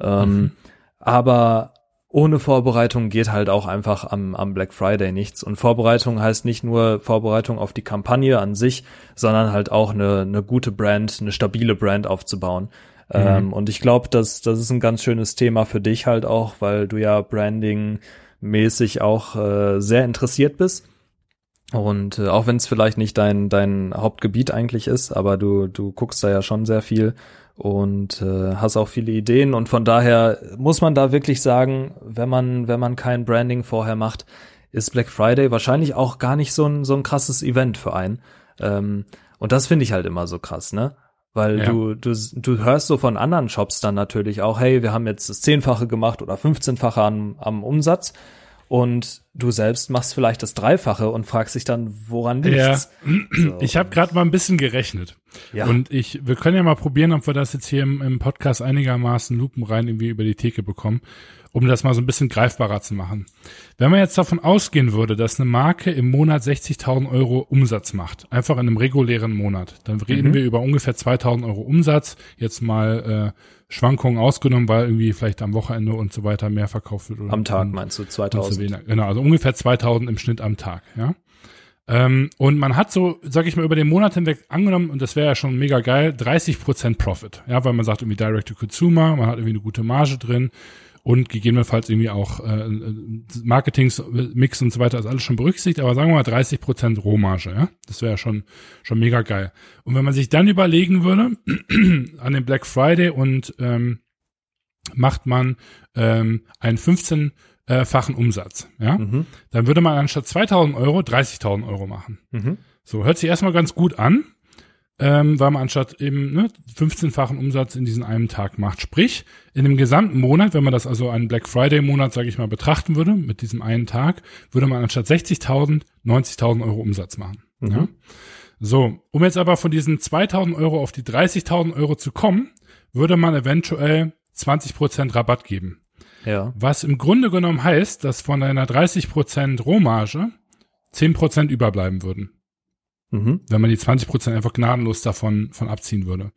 Ähm, mhm. Aber ohne Vorbereitung geht halt auch einfach am, am Black Friday nichts. Und Vorbereitung heißt nicht nur Vorbereitung auf die Kampagne an sich, sondern halt auch eine, eine gute Brand, eine stabile Brand aufzubauen. Mhm. Ähm, und ich glaube, dass das ist ein ganz schönes Thema für dich halt auch, weil du ja Branding mäßig auch äh, sehr interessiert bist. Und äh, auch wenn es vielleicht nicht dein, dein Hauptgebiet eigentlich ist, aber du, du guckst da ja schon sehr viel und äh, hast auch viele Ideen. Und von daher muss man da wirklich sagen, wenn man, wenn man kein Branding vorher macht, ist Black Friday wahrscheinlich auch gar nicht so ein, so ein krasses Event für einen. Ähm, und das finde ich halt immer so krass, ne? Weil ja. du, du, du hörst so von anderen Shops dann natürlich auch, hey, wir haben jetzt das Zehnfache gemacht oder 15-fache am, am Umsatz und du selbst machst vielleicht das Dreifache und fragst dich dann, woran liegt's? Ja. So. Ich habe gerade mal ein bisschen gerechnet. Ja. Und ich, wir können ja mal probieren, ob wir das jetzt hier im, im Podcast einigermaßen lupenrein irgendwie über die Theke bekommen um das mal so ein bisschen greifbarer zu machen. Wenn man jetzt davon ausgehen würde, dass eine Marke im Monat 60.000 Euro Umsatz macht, einfach in einem regulären Monat, dann reden mhm. wir über ungefähr 2.000 Euro Umsatz, jetzt mal äh, Schwankungen ausgenommen, weil irgendwie vielleicht am Wochenende und so weiter mehr verkauft wird. Oder am Tag meinst du 2.000? Genau, also ungefähr 2.000 im Schnitt am Tag, ja. Ähm, und man hat so, sag ich mal, über den Monat hinweg angenommen, und das wäre ja schon mega geil, 30% Profit. Ja, weil man sagt irgendwie Direct to Consumer, man hat irgendwie eine gute Marge drin und gegebenenfalls irgendwie auch äh, Marketingsmix und so weiter ist alles schon berücksichtigt, aber sagen wir mal 30 Prozent Rohmarge, ja, das wäre schon schon mega geil. Und wenn man sich dann überlegen würde <clears throat> an dem Black Friday und ähm, macht man ähm, einen 15 äh, fachen Umsatz, ja, mhm. dann würde man anstatt 2000 Euro 30.000 Euro machen. Mhm. So hört sich erstmal ganz gut an. Ähm, weil man anstatt eben ne, 15-fachen Umsatz in diesen einen Tag macht. Sprich, in dem gesamten Monat, wenn man das also einen Black Friday-Monat, sage ich mal, betrachten würde, mit diesem einen Tag, würde man anstatt 60.000 90.000 Euro Umsatz machen. Mhm. Ja? So, um jetzt aber von diesen 2.000 Euro auf die 30.000 Euro zu kommen, würde man eventuell 20% Rabatt geben. Ja. Was im Grunde genommen heißt, dass von einer 30% Rohmarge 10% überbleiben würden. Mhm. Wenn man die 20% einfach gnadenlos davon von abziehen würde.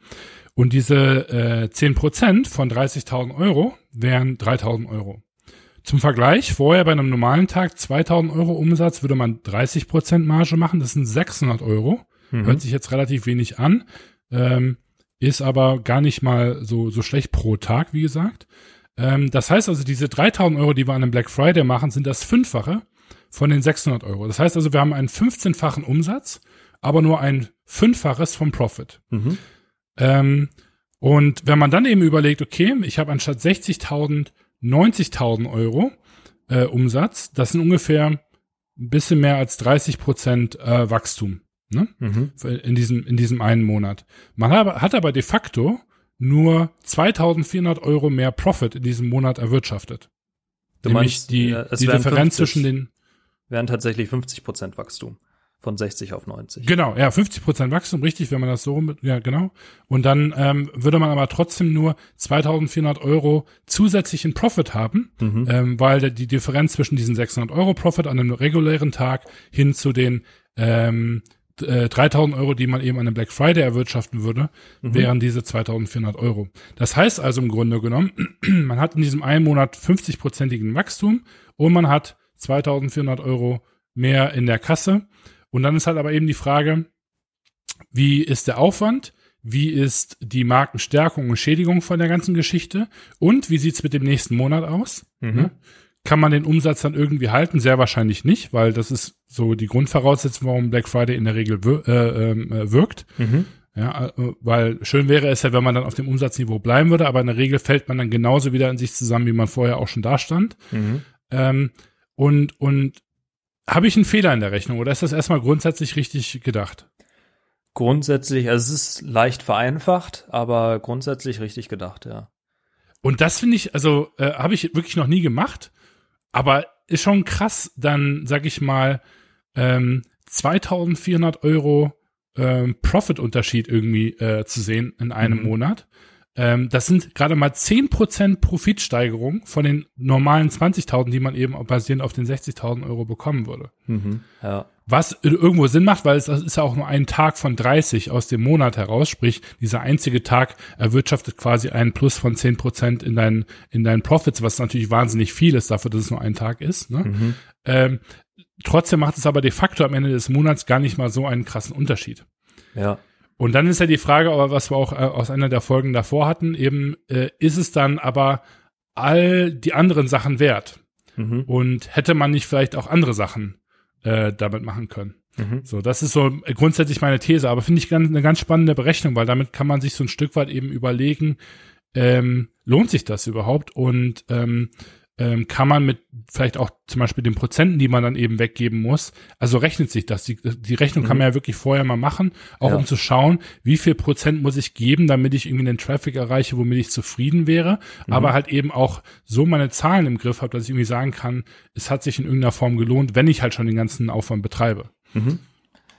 Und diese äh, 10% von 30.000 Euro wären 3.000 Euro. Zum Vergleich, vorher bei einem normalen Tag 2.000 Euro Umsatz würde man 30% Marge machen, das sind 600 Euro. Mhm. Hört sich jetzt relativ wenig an, ähm, ist aber gar nicht mal so, so schlecht pro Tag, wie gesagt. Ähm, das heißt also, diese 3000 Euro, die wir an einem Black Friday machen, sind das Fünffache von den 600 Euro. Das heißt also, wir haben einen 15-fachen Umsatz, aber nur ein Fünffaches vom Profit. Mhm. Ähm, und wenn man dann eben überlegt, okay, ich habe anstatt 60.000 90.000 Euro äh, Umsatz, das sind ungefähr ein bisschen mehr als 30 Prozent äh, Wachstum ne? Mhm. in diesem in diesem einen Monat. Man hat, hat aber de facto nur 2.400 Euro mehr Profit in diesem Monat erwirtschaftet. Du Nämlich meinst, die, ja, die Differenz 50, zwischen den wären tatsächlich 50 Prozent Wachstum von 60 auf 90. Genau, ja, 50 Prozent Wachstum, richtig, wenn man das so, ja, genau. Und dann ähm, würde man aber trotzdem nur 2.400 Euro zusätzlichen Profit haben, mhm. ähm, weil die Differenz zwischen diesen 600 Euro Profit an einem regulären Tag hin zu den ähm, 3000 äh, Euro, die man eben an einem Black Friday erwirtschaften würde, mhm. wären diese 2400 Euro. Das heißt also im Grunde genommen, <clears throat> man hat in diesem einen Monat 50-prozentigen Wachstum und man hat 2400 Euro mehr in der Kasse. Und dann ist halt aber eben die Frage, wie ist der Aufwand? Wie ist die Markenstärkung und Schädigung von der ganzen Geschichte? Und wie sieht's mit dem nächsten Monat aus? Mhm. Ne? Kann man den Umsatz dann irgendwie halten? Sehr wahrscheinlich nicht, weil das ist so die Grundvoraussetzung, warum Black Friday in der Regel wir äh, ähm, äh, wirkt. Mhm. Ja, äh, weil schön wäre es ja, wenn man dann auf dem Umsatzniveau bleiben würde, aber in der Regel fällt man dann genauso wieder in sich zusammen, wie man vorher auch schon da stand. Mhm. Ähm, und und habe ich einen Fehler in der Rechnung oder ist das erstmal grundsätzlich richtig gedacht? Grundsätzlich, also es ist leicht vereinfacht, aber grundsätzlich richtig gedacht, ja. Und das finde ich, also äh, habe ich wirklich noch nie gemacht. Aber ist schon krass, dann sag ich mal, ähm, 2400 Euro ähm, Profit-Unterschied irgendwie äh, zu sehen in einem mhm. Monat. Ähm, das sind gerade mal 10% Profitsteigerung von den normalen 20.000, die man eben basierend auf den 60.000 Euro bekommen würde. Mhm, ja. Was irgendwo Sinn macht, weil es das ist ja auch nur ein Tag von 30 aus dem Monat heraus, sprich, dieser einzige Tag erwirtschaftet quasi einen Plus von 10% in deinen, in deinen Profits, was natürlich wahnsinnig viel ist dafür, dass es nur ein Tag ist. Ne? Mhm. Ähm, trotzdem macht es aber de facto am Ende des Monats gar nicht mal so einen krassen Unterschied. Ja. Und dann ist ja die Frage, aber was wir auch äh, aus einer der Folgen davor hatten, eben äh, ist es dann aber all die anderen Sachen wert? Mhm. Und hätte man nicht vielleicht auch andere Sachen äh, damit machen können? Mhm. So, das ist so grundsätzlich meine These, aber finde ich ganz, eine ganz spannende Berechnung, weil damit kann man sich so ein Stück weit eben überlegen, ähm, lohnt sich das überhaupt? Und ähm, ähm, kann man mit vielleicht auch zum Beispiel den Prozenten, die man dann eben weggeben muss, also rechnet sich das. Die, die Rechnung mhm. kann man ja wirklich vorher mal machen, auch ja. um zu schauen, wie viel Prozent muss ich geben, damit ich irgendwie den Traffic erreiche, womit ich zufrieden wäre, mhm. aber halt eben auch so meine Zahlen im Griff habe, dass ich irgendwie sagen kann, es hat sich in irgendeiner Form gelohnt, wenn ich halt schon den ganzen Aufwand betreibe. Mhm.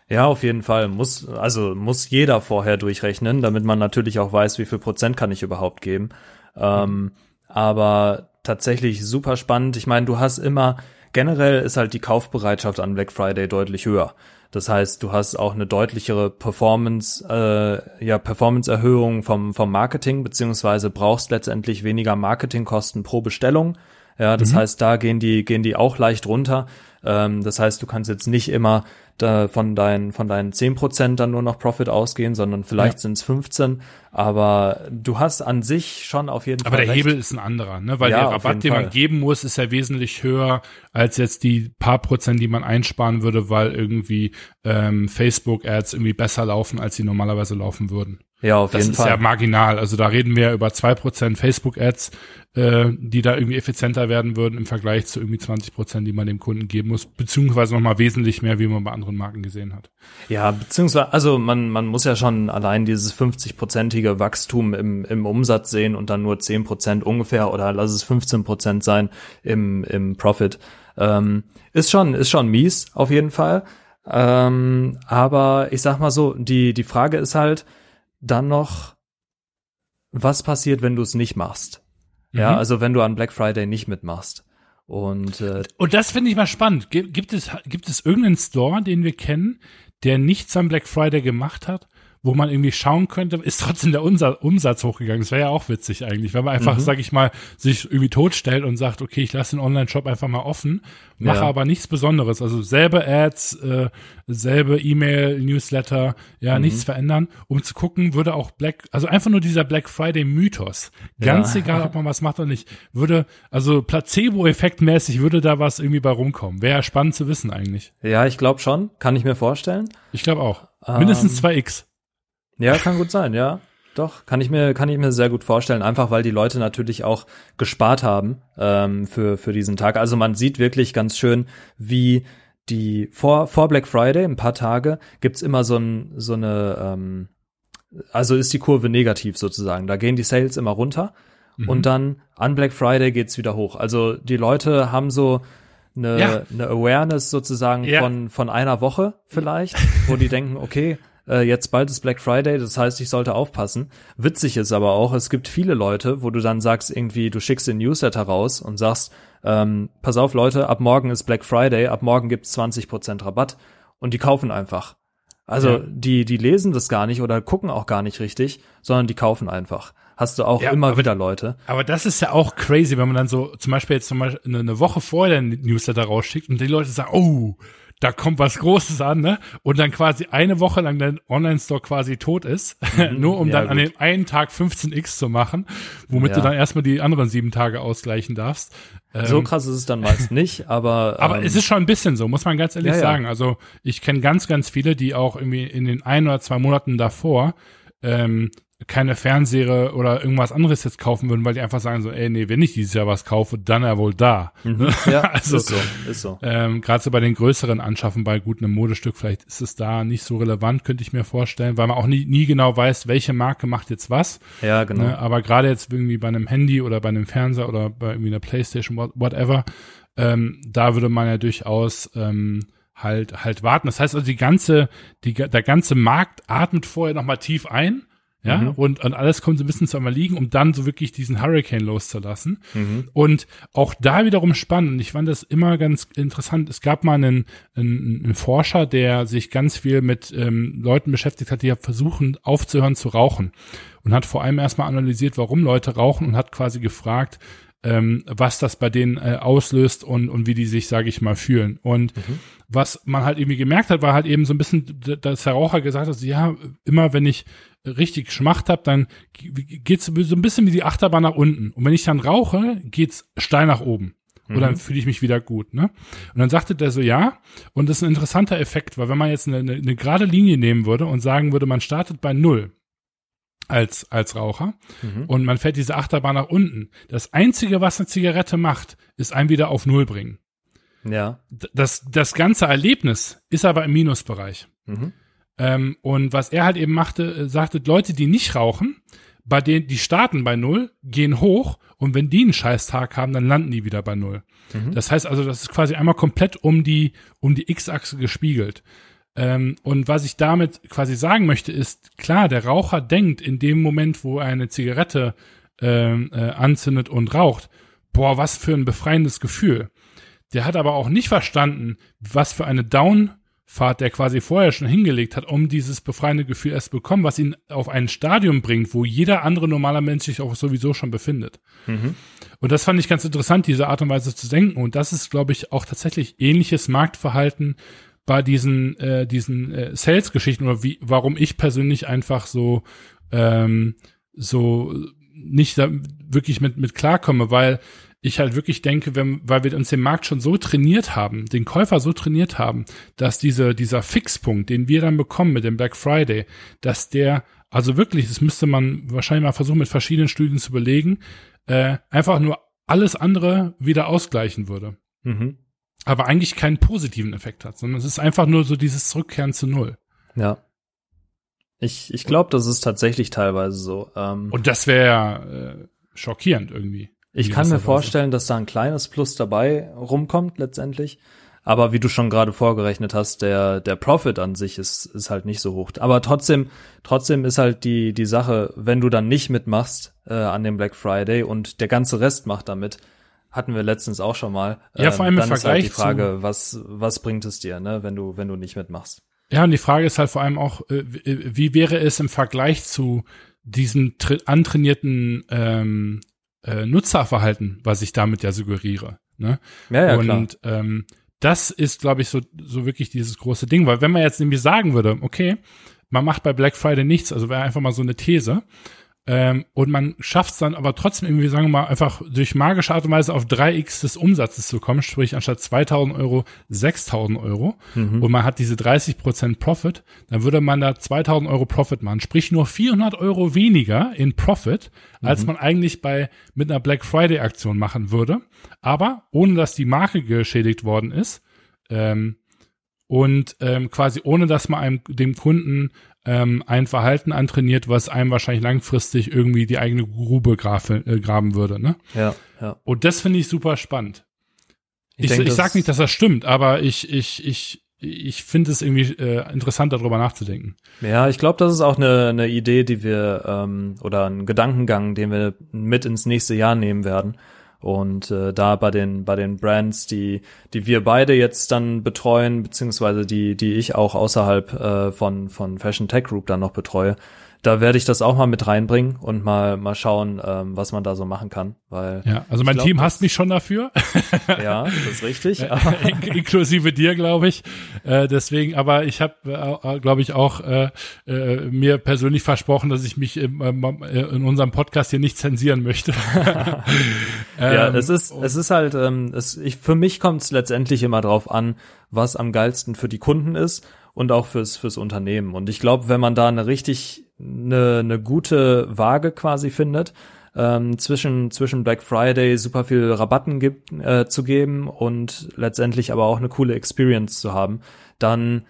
Ja, auf jeden Fall. Muss, also muss jeder vorher durchrechnen, damit man natürlich auch weiß, wie viel Prozent kann ich überhaupt geben. Ähm, aber tatsächlich super spannend. Ich meine, du hast immer, generell ist halt die Kaufbereitschaft an Black Friday deutlich höher. Das heißt, du hast auch eine deutlichere Performance, äh, ja, Performance-Erhöhung vom, vom Marketing, beziehungsweise brauchst letztendlich weniger Marketingkosten pro Bestellung. Ja, das mhm. heißt, da gehen die, gehen die auch leicht runter. Ähm, das heißt, du kannst jetzt nicht immer da von deinen, von deinen zehn Prozent dann nur noch Profit ausgehen, sondern vielleicht ja. sind es 15. Aber du hast an sich schon auf jeden aber Fall. Aber der recht. Hebel ist ein anderer, ne? Weil ja, der Rabatt, den man Fall. geben muss, ist ja wesentlich höher als jetzt die paar Prozent, die man einsparen würde, weil irgendwie ähm, Facebook-Ads irgendwie besser laufen, als sie normalerweise laufen würden. Ja, auf das jeden ist Fall. ja marginal. Also da reden wir über zwei Prozent Facebook-Ads, äh, die da irgendwie effizienter werden würden im Vergleich zu irgendwie 20 Prozent, die man dem Kunden geben muss, beziehungsweise nochmal wesentlich mehr, wie man bei anderen Marken gesehen hat. Ja, beziehungsweise, also man, man muss ja schon allein dieses 50-prozentige Wachstum im, im Umsatz sehen und dann nur 10 Prozent ungefähr oder lass es 15 Prozent sein im, im Profit. Ähm, ist schon, ist schon mies, auf jeden Fall. Ähm, aber ich sag mal so, die, die Frage ist halt dann noch, was passiert, wenn du es nicht machst? Ja, Mhm. also wenn du an Black Friday nicht mitmachst. Und äh, Und das finde ich mal spannend. Gibt, gibt es, gibt es irgendeinen Store, den wir kennen, der nichts am Black Friday gemacht hat, wo man irgendwie schauen könnte, ist trotzdem der Umsatz, hochgegangen. Das wäre ja auch witzig eigentlich, wenn man einfach, Mhm. sag ich mal, sich irgendwie totstellt und sagt, okay, ich lasse den Online-Shop einfach mal offen, mache Ja. aber nichts Besonderes. Also selbe Ads, äh, selbe E-Mail, Newsletter, ja, Mhm. nichts verändern, um zu gucken, würde auch Black, also einfach nur dieser Black Friday-Mythos, ganz Ja. egal, ob man was macht oder nicht, würde, also Placebo-Effekt mäßig würde da was irgendwie bei rumkommen. Wäre spannend zu wissen eigentlich. ja, ich glaube schon, kann ich mir vorstellen. Ich glaube auch. Mindestens Ähm, 2x. Ja, kann gut sein, ja. Doch, kann ich mir, kann ich mir sehr gut vorstellen, einfach weil die Leute natürlich auch gespart haben ähm, für, für diesen Tag. Also man sieht wirklich ganz schön, wie die vor, vor Black Friday, ein paar Tage, gibt's immer so, ein, so eine, ähm, also ist die Kurve negativ sozusagen. Da gehen die Sales immer runter Mhm. und dann an Black Friday geht's wieder hoch. Also die Leute haben so eine, Ja. eine Awareness sozusagen Ja. von, von einer Woche vielleicht, wo die denken, okay, äh, jetzt bald ist Black Friday, das heißt, ich sollte aufpassen. Witzig ist aber auch, es gibt viele Leute, wo du dann sagst, irgendwie, du schickst den Newsletter raus und sagst, ähm, pass auf Leute, ab morgen ist Black Friday, ab morgen gibt's 20% Rabatt und die kaufen einfach. Also Ja. die, die lesen das gar nicht oder gucken auch gar nicht richtig, sondern die kaufen einfach. Hast du auch Ja, immer aber- wieder Leute. Aber das ist ja auch crazy, wenn man dann so zum Beispiel jetzt zum Beispiel eine, eine Woche vorher den Newsletter rausschickt und die Leute sagen, oh, da kommt was Großes an, ne? Und dann quasi eine Woche lang der Online-Store quasi tot ist, <laughs> nur um Mhm. Ja, dann an gut. dem einen Tag 15x zu machen, womit Ja. du dann erstmal die anderen sieben Tage ausgleichen darfst. So Ähm, krass ist es dann meist nicht, <laughs> aber Aber ähm, es ist schon ein bisschen so, muss man ganz ehrlich ja. sagen. Also ich kenne ganz, ganz viele, die auch irgendwie in den ein oder zwei Monaten davor ähm, keine Fernseher oder irgendwas anderes jetzt kaufen würden, weil die einfach sagen so, ey, nee, wenn ich dieses Jahr was kaufe, dann ja wohl da. mhm, <laughs> ja, also ist so, ist so. ähm, gerade so bei den größeren Anschaffen bei gut einem Modestück, vielleicht ist es da nicht so relevant, könnte ich mir vorstellen, weil man auch nie, nie genau weiß, welche Marke macht jetzt was. Ja, genau. Ne? Aber gerade jetzt irgendwie bei einem Handy oder bei einem Fernseher oder bei irgendwie einer Playstation, what- whatever, ähm, da würde man ja durchaus ähm, halt halt warten. Das heißt also die ganze, die, der ganze Markt atmet vorher nochmal tief ein. Ja, Mhm. und, und alles kommt so ein bisschen zu einmal liegen, um dann so wirklich diesen Hurricane loszulassen. Mhm. Und auch da wiederum spannend. Ich fand das immer ganz interessant. Es gab mal einen, einen, einen Forscher, der sich ganz viel mit ähm, Leuten beschäftigt hat, die versuchen aufzuhören zu rauchen. Und hat vor allem erstmal analysiert, warum Leute rauchen und hat quasi gefragt, ähm, was das bei denen äh, auslöst und, und wie die sich, sage ich mal, fühlen. Und was man halt irgendwie gemerkt hat, war halt eben so ein bisschen, dass der Raucher gesagt hat, ja, immer wenn ich richtig Schmacht habe, dann geht's so ein bisschen wie die Achterbahn nach unten. Und wenn ich dann rauche, geht's steil nach oben. Und dann fühle ich mich wieder gut, ne? Und dann sagte der so, ja, und das ist ein interessanter Effekt, weil wenn man jetzt eine, eine, eine gerade Linie nehmen würde und sagen würde, man startet bei Null als, als Raucher Mhm. und man fährt diese Achterbahn nach unten. Das Einzige, was eine Zigarette macht, ist einen wieder auf Null bringen. Ja. Das, das ganze Erlebnis ist aber im Minusbereich. Mhm. Ähm, und was er halt eben machte, äh, sagte, Leute, die nicht rauchen, bei denen, die starten bei Null, gehen hoch und wenn die einen Scheißtag haben, dann landen die wieder bei Null. Mhm. Das heißt also, das ist quasi einmal komplett um die, um die X-Achse gespiegelt. Ähm, und was ich damit quasi sagen möchte, ist, klar, der Raucher denkt in dem Moment, wo er eine Zigarette ähm, äh, anzündet und raucht, boah, was für ein befreiendes Gefühl. Der hat aber auch nicht verstanden, was für eine Downfahrt der quasi vorher schon hingelegt hat, um dieses befreiende Gefühl erst zu bekommen, was ihn auf ein Stadium bringt, wo jeder andere normaler Mensch sich auch sowieso schon befindet. Mhm. Und das fand ich ganz interessant, diese Art und Weise zu denken. Und das ist, glaube ich, auch tatsächlich ähnliches Marktverhalten bei diesen, äh, diesen äh, Sales-Geschichten oder wie, warum ich persönlich einfach so, ähm, so nicht da wirklich mit, mit klarkomme, weil ich halt wirklich denke, wenn, weil wir uns den Markt schon so trainiert haben, den Käufer so trainiert haben, dass diese, dieser Fixpunkt, den wir dann bekommen mit dem Black Friday, dass der also wirklich, das müsste man wahrscheinlich mal versuchen, mit verschiedenen Studien zu belegen, äh, einfach nur alles andere wieder ausgleichen würde. Mhm. Aber eigentlich keinen positiven Effekt hat, sondern es ist einfach nur so dieses Zurückkehren zu Null. Ja. Ich, ich glaube, das ist tatsächlich teilweise so. Ähm, Und das wäre äh, schockierend irgendwie. Ich kann mir vorstellen, dass da ein kleines Plus dabei rumkommt letztendlich. Aber wie du schon gerade vorgerechnet hast, der, der Profit an sich ist, ist halt nicht so hoch. Aber trotzdem, trotzdem ist halt die, die Sache, wenn du dann nicht mitmachst äh, an dem Black Friday und der ganze Rest macht damit, hatten wir letztens auch schon mal. Ja, vor allem äh, dann im Vergleich ist halt die Frage, was, was bringt es dir, ne, wenn du, wenn du nicht mitmachst? Ja, und die Frage ist halt vor allem auch, äh, wie wäre es im Vergleich zu diesen antrainierten ähm, äh, Nutzerverhalten, was ich damit ja suggeriere. Ne? Ja, ja, und klar. Ähm, das ist, glaube ich, so, so wirklich dieses große Ding, weil wenn man jetzt nämlich sagen würde, okay, man macht bei Black Friday nichts, also wäre einfach mal so eine These, ähm, und man schafft es dann aber trotzdem irgendwie, sagen wir mal, einfach durch magische Art und Weise auf 3x des Umsatzes zu kommen, sprich anstatt 2000 Euro 6000 Euro mhm. und man hat diese 30% Profit, dann würde man da 2000 Euro Profit machen, sprich nur 400 Euro weniger in Profit, als mhm. man eigentlich bei mit einer Black Friday Aktion machen würde, aber ohne dass die Marke geschädigt worden ist. Ähm, und ähm, quasi ohne dass man einem dem Kunden ähm, ein Verhalten antrainiert, was einem wahrscheinlich langfristig irgendwie die eigene Grube äh, graben würde. Ne? Ja, ja. Und das finde ich super spannend. Ich, ich, ich sag nicht, dass das stimmt, aber ich, ich, ich, ich finde es irgendwie äh, interessant, darüber nachzudenken. Ja, ich glaube, das ist auch eine, eine Idee, die wir ähm, oder ein Gedankengang, den wir mit ins nächste Jahr nehmen werden. Und äh, da bei den bei den Brands, die die wir beide jetzt dann betreuen, beziehungsweise die die ich auch außerhalb äh, von von Fashion Tech Group dann noch betreue, da werde ich das auch mal mit reinbringen und mal mal schauen, ähm, was man da so machen kann. Weil ja, also mein glaub, Team hasst mich schon dafür. ja, das ist richtig. <laughs> In inklusive dir, glaube ich. Äh, deswegen, aber ich habe, äh, glaube ich, auch äh, äh, mir persönlich versprochen, dass ich mich im, äh, in unserem Podcast hier nicht zensieren möchte. <laughs> <laughs> ja, ähm, es ist es ist halt, ähm, es, ich, für mich kommt es letztendlich immer drauf an, was am geilsten für die Kunden ist und auch fürs fürs Unternehmen. Und ich glaube, wenn man da eine richtig eine, eine gute Waage quasi findet, ähm, zwischen, zwischen Black Friday super viel Rabatten gibt, äh, zu geben und letztendlich aber auch eine coole Experience zu haben, dann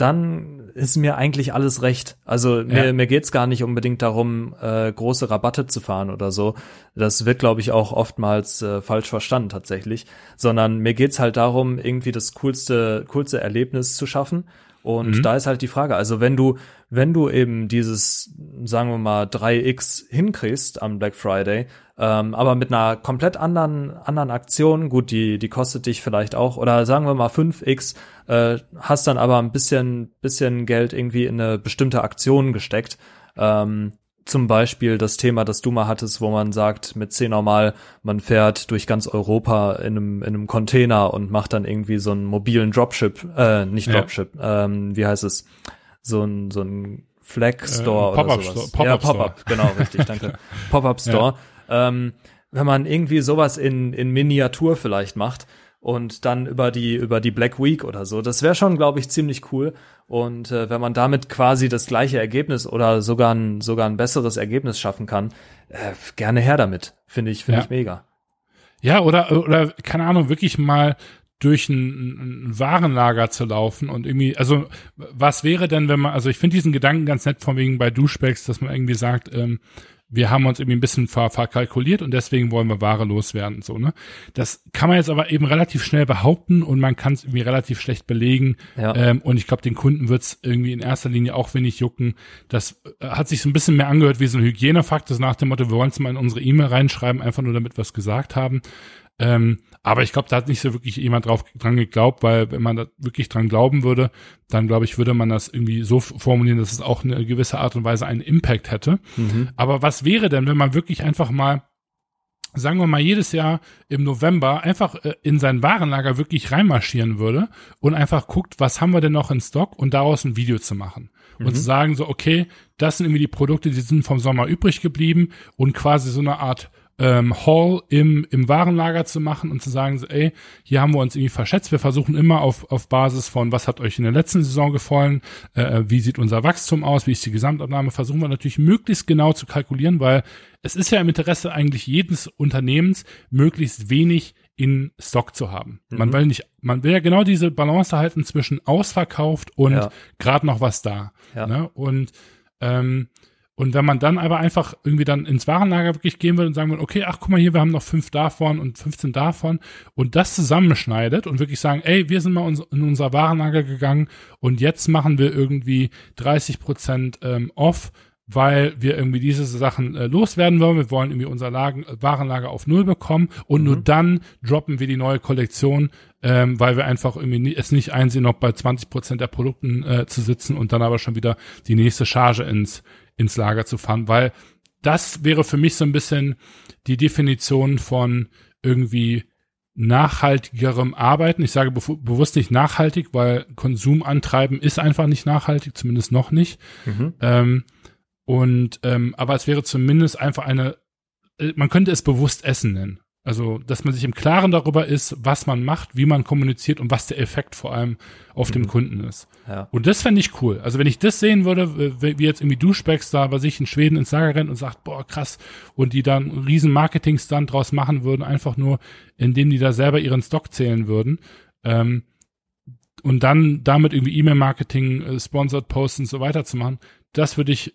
dann ist mir eigentlich alles recht. Also mir, ja. mir geht's gar nicht unbedingt darum, äh, große Rabatte zu fahren oder so. Das wird, glaube ich, auch oftmals äh, falsch verstanden tatsächlich. Sondern mir geht's halt darum, irgendwie das coolste, coolste Erlebnis zu schaffen und mhm. da ist halt die Frage, also wenn du, wenn du eben dieses, sagen wir mal, 3x hinkriegst am Black Friday, ähm, aber mit einer komplett anderen, anderen Aktion, gut, die, die kostet dich vielleicht auch, oder sagen wir mal 5x, äh, hast dann aber ein bisschen, bisschen Geld irgendwie in eine bestimmte Aktion gesteckt, ähm, zum Beispiel das Thema, das du mal hattest, wo man sagt, mit 10 normal, man fährt durch ganz Europa in einem, in einem Container und macht dann irgendwie so einen mobilen Dropship, äh, nicht Dropship, ja. ähm, wie heißt es? So ein, so ein Flag Store äh, oder sowas. Pop ja, Pop-up, genau, richtig, danke. <laughs> Pop-up Store. Ja. Ähm, wenn man irgendwie sowas in, in Miniatur vielleicht macht, und dann über die über die Black Week oder so. Das wäre schon, glaube ich, ziemlich cool. Und äh, wenn man damit quasi das gleiche Ergebnis oder sogar ein sogar ein besseres Ergebnis schaffen kann, äh, gerne her damit. Finde ich finde ja. ich mega. Ja, oder oder keine Ahnung, wirklich mal durch ein, ein Warenlager zu laufen und irgendwie, also was wäre denn, wenn man, also ich finde diesen Gedanken ganz nett von wegen bei Duschbacks, dass man irgendwie sagt, ähm, wir haben uns irgendwie ein bisschen ver verkalkuliert und deswegen wollen wir Ware loswerden. So, ne? Das kann man jetzt aber eben relativ schnell behaupten und man kann es irgendwie relativ schlecht belegen. Ja. Ähm, und ich glaube, den Kunden wird es irgendwie in erster Linie auch wenig jucken. Das äh, hat sich so ein bisschen mehr angehört wie so ein Hygienefakt, das nach dem Motto, wir wollen es mal in unsere E-Mail reinschreiben, einfach nur damit wir es gesagt haben. Ähm, aber ich glaube, da hat nicht so wirklich jemand drauf dran geglaubt, weil wenn man da wirklich dran glauben würde, dann glaube ich, würde man das irgendwie so formulieren, dass es auch eine gewisse Art und Weise einen Impact hätte. Mhm. Aber was wäre denn, wenn man wirklich einfach mal sagen wir mal, jedes Jahr im November einfach äh, in sein Warenlager wirklich reinmarschieren würde und einfach guckt, was haben wir denn noch in Stock und daraus ein Video zu machen. Mhm. Und zu sagen so, okay, das sind irgendwie die Produkte, die sind vom Sommer übrig geblieben und quasi so eine Art ähm, Haul im, im Warenlager zu machen und zu sagen, ey, hier haben wir uns irgendwie verschätzt. Wir versuchen immer auf, auf Basis von, was hat euch in der letzten Saison gefallen, äh, wie sieht unser Wachstum aus, wie ist die Gesamtabnahme, versuchen wir natürlich möglichst genau zu kalkulieren, weil es ist ja im Interesse eigentlich jedes Unternehmens, möglichst wenig in Stock zu haben. Mhm. Man will nicht, man will ja genau diese Balance halten zwischen ausverkauft und ja. gerade noch was da. Ja. Ne? Und ähm, und wenn man dann aber einfach irgendwie dann ins Warenlager wirklich gehen würde und sagen würde, okay, ach guck mal hier, wir haben noch fünf davon und 15 davon und das zusammenschneidet und wirklich sagen, ey, wir sind mal in unser Warenlager gegangen und jetzt machen wir irgendwie 30 Prozent ähm, off, weil wir irgendwie diese Sachen äh, loswerden wollen. Wir wollen irgendwie unser Lagen, Warenlager auf Null bekommen und mhm. nur dann droppen wir die neue Kollektion, ähm, weil wir einfach irgendwie nie, es nicht einsehen, noch bei 20 Prozent der Produkten äh, zu sitzen und dann aber schon wieder die nächste Charge ins ins Lager zu fahren, weil das wäre für mich so ein bisschen die Definition von irgendwie nachhaltigerem Arbeiten. Ich sage be bewusst nicht nachhaltig, weil Konsum antreiben ist einfach nicht nachhaltig, zumindest noch nicht. Mhm. Ähm, und ähm, aber es wäre zumindest einfach eine, äh, man könnte es bewusst Essen nennen. Also, dass man sich im Klaren darüber ist, was man macht, wie man kommuniziert und was der Effekt vor allem auf mhm. dem Kunden ist. Ja. Und das fände ich cool. Also, wenn ich das sehen würde, wie jetzt irgendwie Duschbacks da bei sich in Schweden ins Lager rennt und sagt, boah, krass, und die dann einen riesen Marketing-Stand draus machen würden, einfach nur, indem die da selber ihren Stock zählen würden, ähm, und dann damit irgendwie E-Mail-Marketing, äh, Sponsored Posts und so weiter zu machen, das würde ich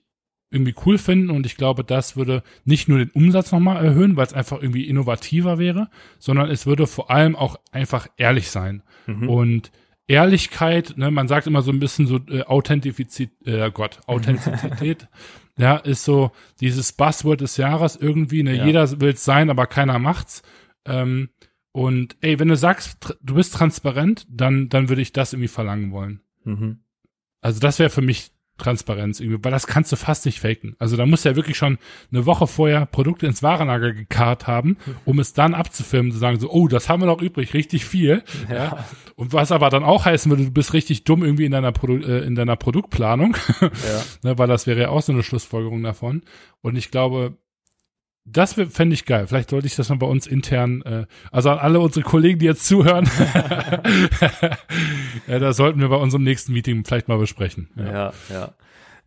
irgendwie cool finden und ich glaube, das würde nicht nur den Umsatz nochmal erhöhen, weil es einfach irgendwie innovativer wäre, sondern es würde vor allem auch einfach ehrlich sein. Mhm. Und Ehrlichkeit, ne, man sagt immer so ein bisschen so äh, Authentizität, äh, Gott, <laughs> Authentizität, ja, ist so dieses Buzzword des Jahres irgendwie, ne, ja. jeder will es sein, aber keiner macht's. Ähm, und ey, wenn du sagst, du bist transparent, dann, dann würde ich das irgendwie verlangen wollen. Mhm. Also das wäre für mich Transparenz irgendwie, weil das kannst du fast nicht faken. Also da musst du ja wirklich schon eine Woche vorher Produkte ins Warenlager gekarrt haben, um es dann abzufilmen, zu sagen so, oh, das haben wir noch übrig, richtig viel. Ja. ja. Und was aber dann auch heißen würde, du bist richtig dumm irgendwie in deiner, Produ äh, in deiner Produktplanung, ja. <laughs> ne, weil das wäre ja auch so eine Schlussfolgerung davon. Und ich glaube, das fände ich geil. Vielleicht sollte ich das mal bei uns intern, äh, also an alle unsere Kollegen, die jetzt zuhören, <laughs> ja, da sollten wir bei unserem nächsten Meeting vielleicht mal besprechen. Ja, ja. ja.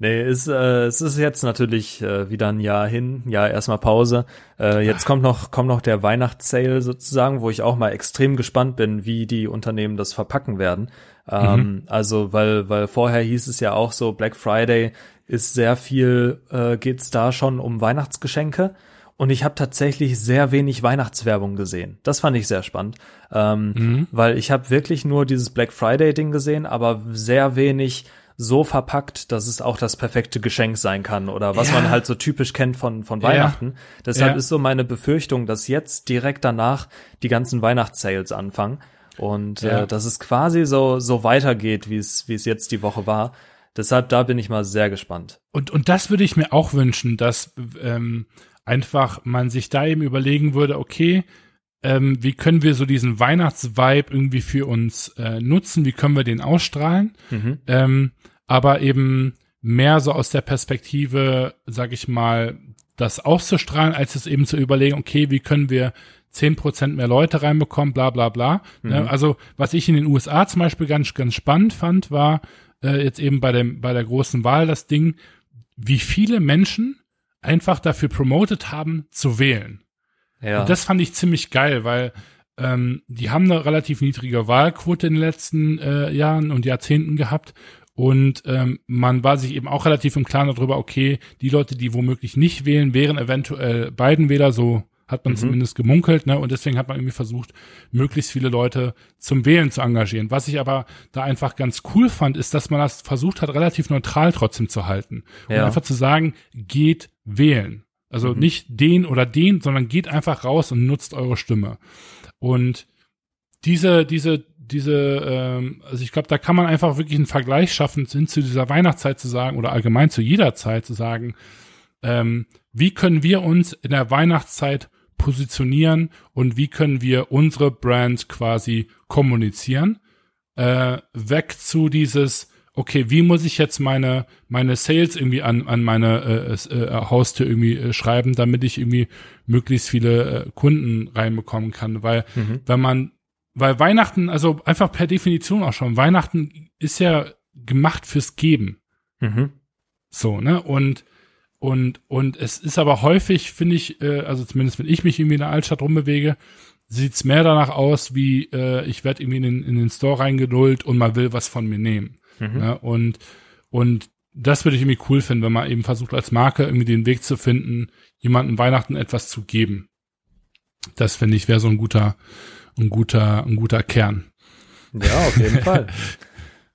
Nee, ist, äh, es ist jetzt natürlich äh, wieder ein Jahr hin, ja, erstmal Pause. Äh, jetzt kommt noch, kommt noch der Weihnachtssale sozusagen, wo ich auch mal extrem gespannt bin, wie die Unternehmen das verpacken werden. Ähm, mhm. Also, weil, weil vorher hieß es ja auch so, Black Friday ist sehr viel, äh, geht's da schon um Weihnachtsgeschenke. Und ich habe tatsächlich sehr wenig Weihnachtswerbung gesehen. Das fand ich sehr spannend, ähm, mhm. weil ich habe wirklich nur dieses Black Friday-Ding gesehen, aber sehr wenig so verpackt, dass es auch das perfekte Geschenk sein kann oder was ja. man halt so typisch kennt von, von Weihnachten. Ja. Deshalb ja. ist so meine Befürchtung, dass jetzt direkt danach die ganzen Weihnachtssales anfangen und äh, dass es quasi so, so weitergeht, wie es, wie es jetzt die Woche war. Deshalb, da bin ich mal sehr gespannt. Und, und das würde ich mir auch wünschen, dass ähm, einfach man sich da eben überlegen würde, okay, ähm, wie können wir so diesen Weihnachtsvibe irgendwie für uns äh, nutzen, wie können wir den ausstrahlen, mhm. ähm, aber eben mehr so aus der Perspektive, sag ich mal, das auszustrahlen, als es eben zu überlegen, okay, wie können wir zehn Prozent mehr Leute reinbekommen, bla bla bla. Ne? Mhm. Also was ich in den USA zum Beispiel ganz, ganz spannend fand, war äh, jetzt eben bei dem, bei der großen Wahl das Ding, wie viele Menschen einfach dafür promotet haben, zu wählen. Ja. Und das fand ich ziemlich geil, weil ähm, die haben eine relativ niedrige Wahlquote in den letzten äh, Jahren und Jahrzehnten gehabt. Und ähm, man war sich eben auch relativ im Klaren darüber, okay, die Leute, die womöglich nicht wählen, wären eventuell Biden-Wähler, so hat man mhm. zumindest gemunkelt, ne? Und deswegen hat man irgendwie versucht, möglichst viele Leute zum Wählen zu engagieren. Was ich aber da einfach ganz cool fand, ist, dass man das versucht hat, relativ neutral trotzdem zu halten. Und ja. einfach zu sagen, geht wählen. Also mhm. nicht den oder den, sondern geht einfach raus und nutzt eure Stimme. Und diese, diese, diese, ähm, also ich glaube, da kann man einfach wirklich einen Vergleich schaffen, sind zu dieser Weihnachtszeit zu sagen oder allgemein zu jeder Zeit zu sagen, ähm, wie können wir uns in der Weihnachtszeit positionieren und wie können wir unsere Brand quasi kommunizieren. Äh, weg zu dieses, okay, wie muss ich jetzt meine meine Sales irgendwie an an meine äh, äh, Haustür irgendwie äh, schreiben, damit ich irgendwie möglichst viele äh, Kunden reinbekommen kann, weil mhm. wenn man weil Weihnachten, also einfach per Definition auch schon, Weihnachten ist ja gemacht fürs Geben. Mhm. So, ne? Und und und es ist aber häufig, finde ich, äh, also zumindest wenn ich mich irgendwie in der Altstadt rumbewege, sieht's mehr danach aus, wie äh, ich werde irgendwie in den, in den Store reingedullt und man will was von mir nehmen. Mhm. Ne? Und und das würde ich irgendwie cool finden, wenn man eben versucht als Marke irgendwie den Weg zu finden, jemandem Weihnachten etwas zu geben. Das finde ich wäre so ein guter ein guter, ein guter Kern. Ja, auf jeden <laughs> Fall.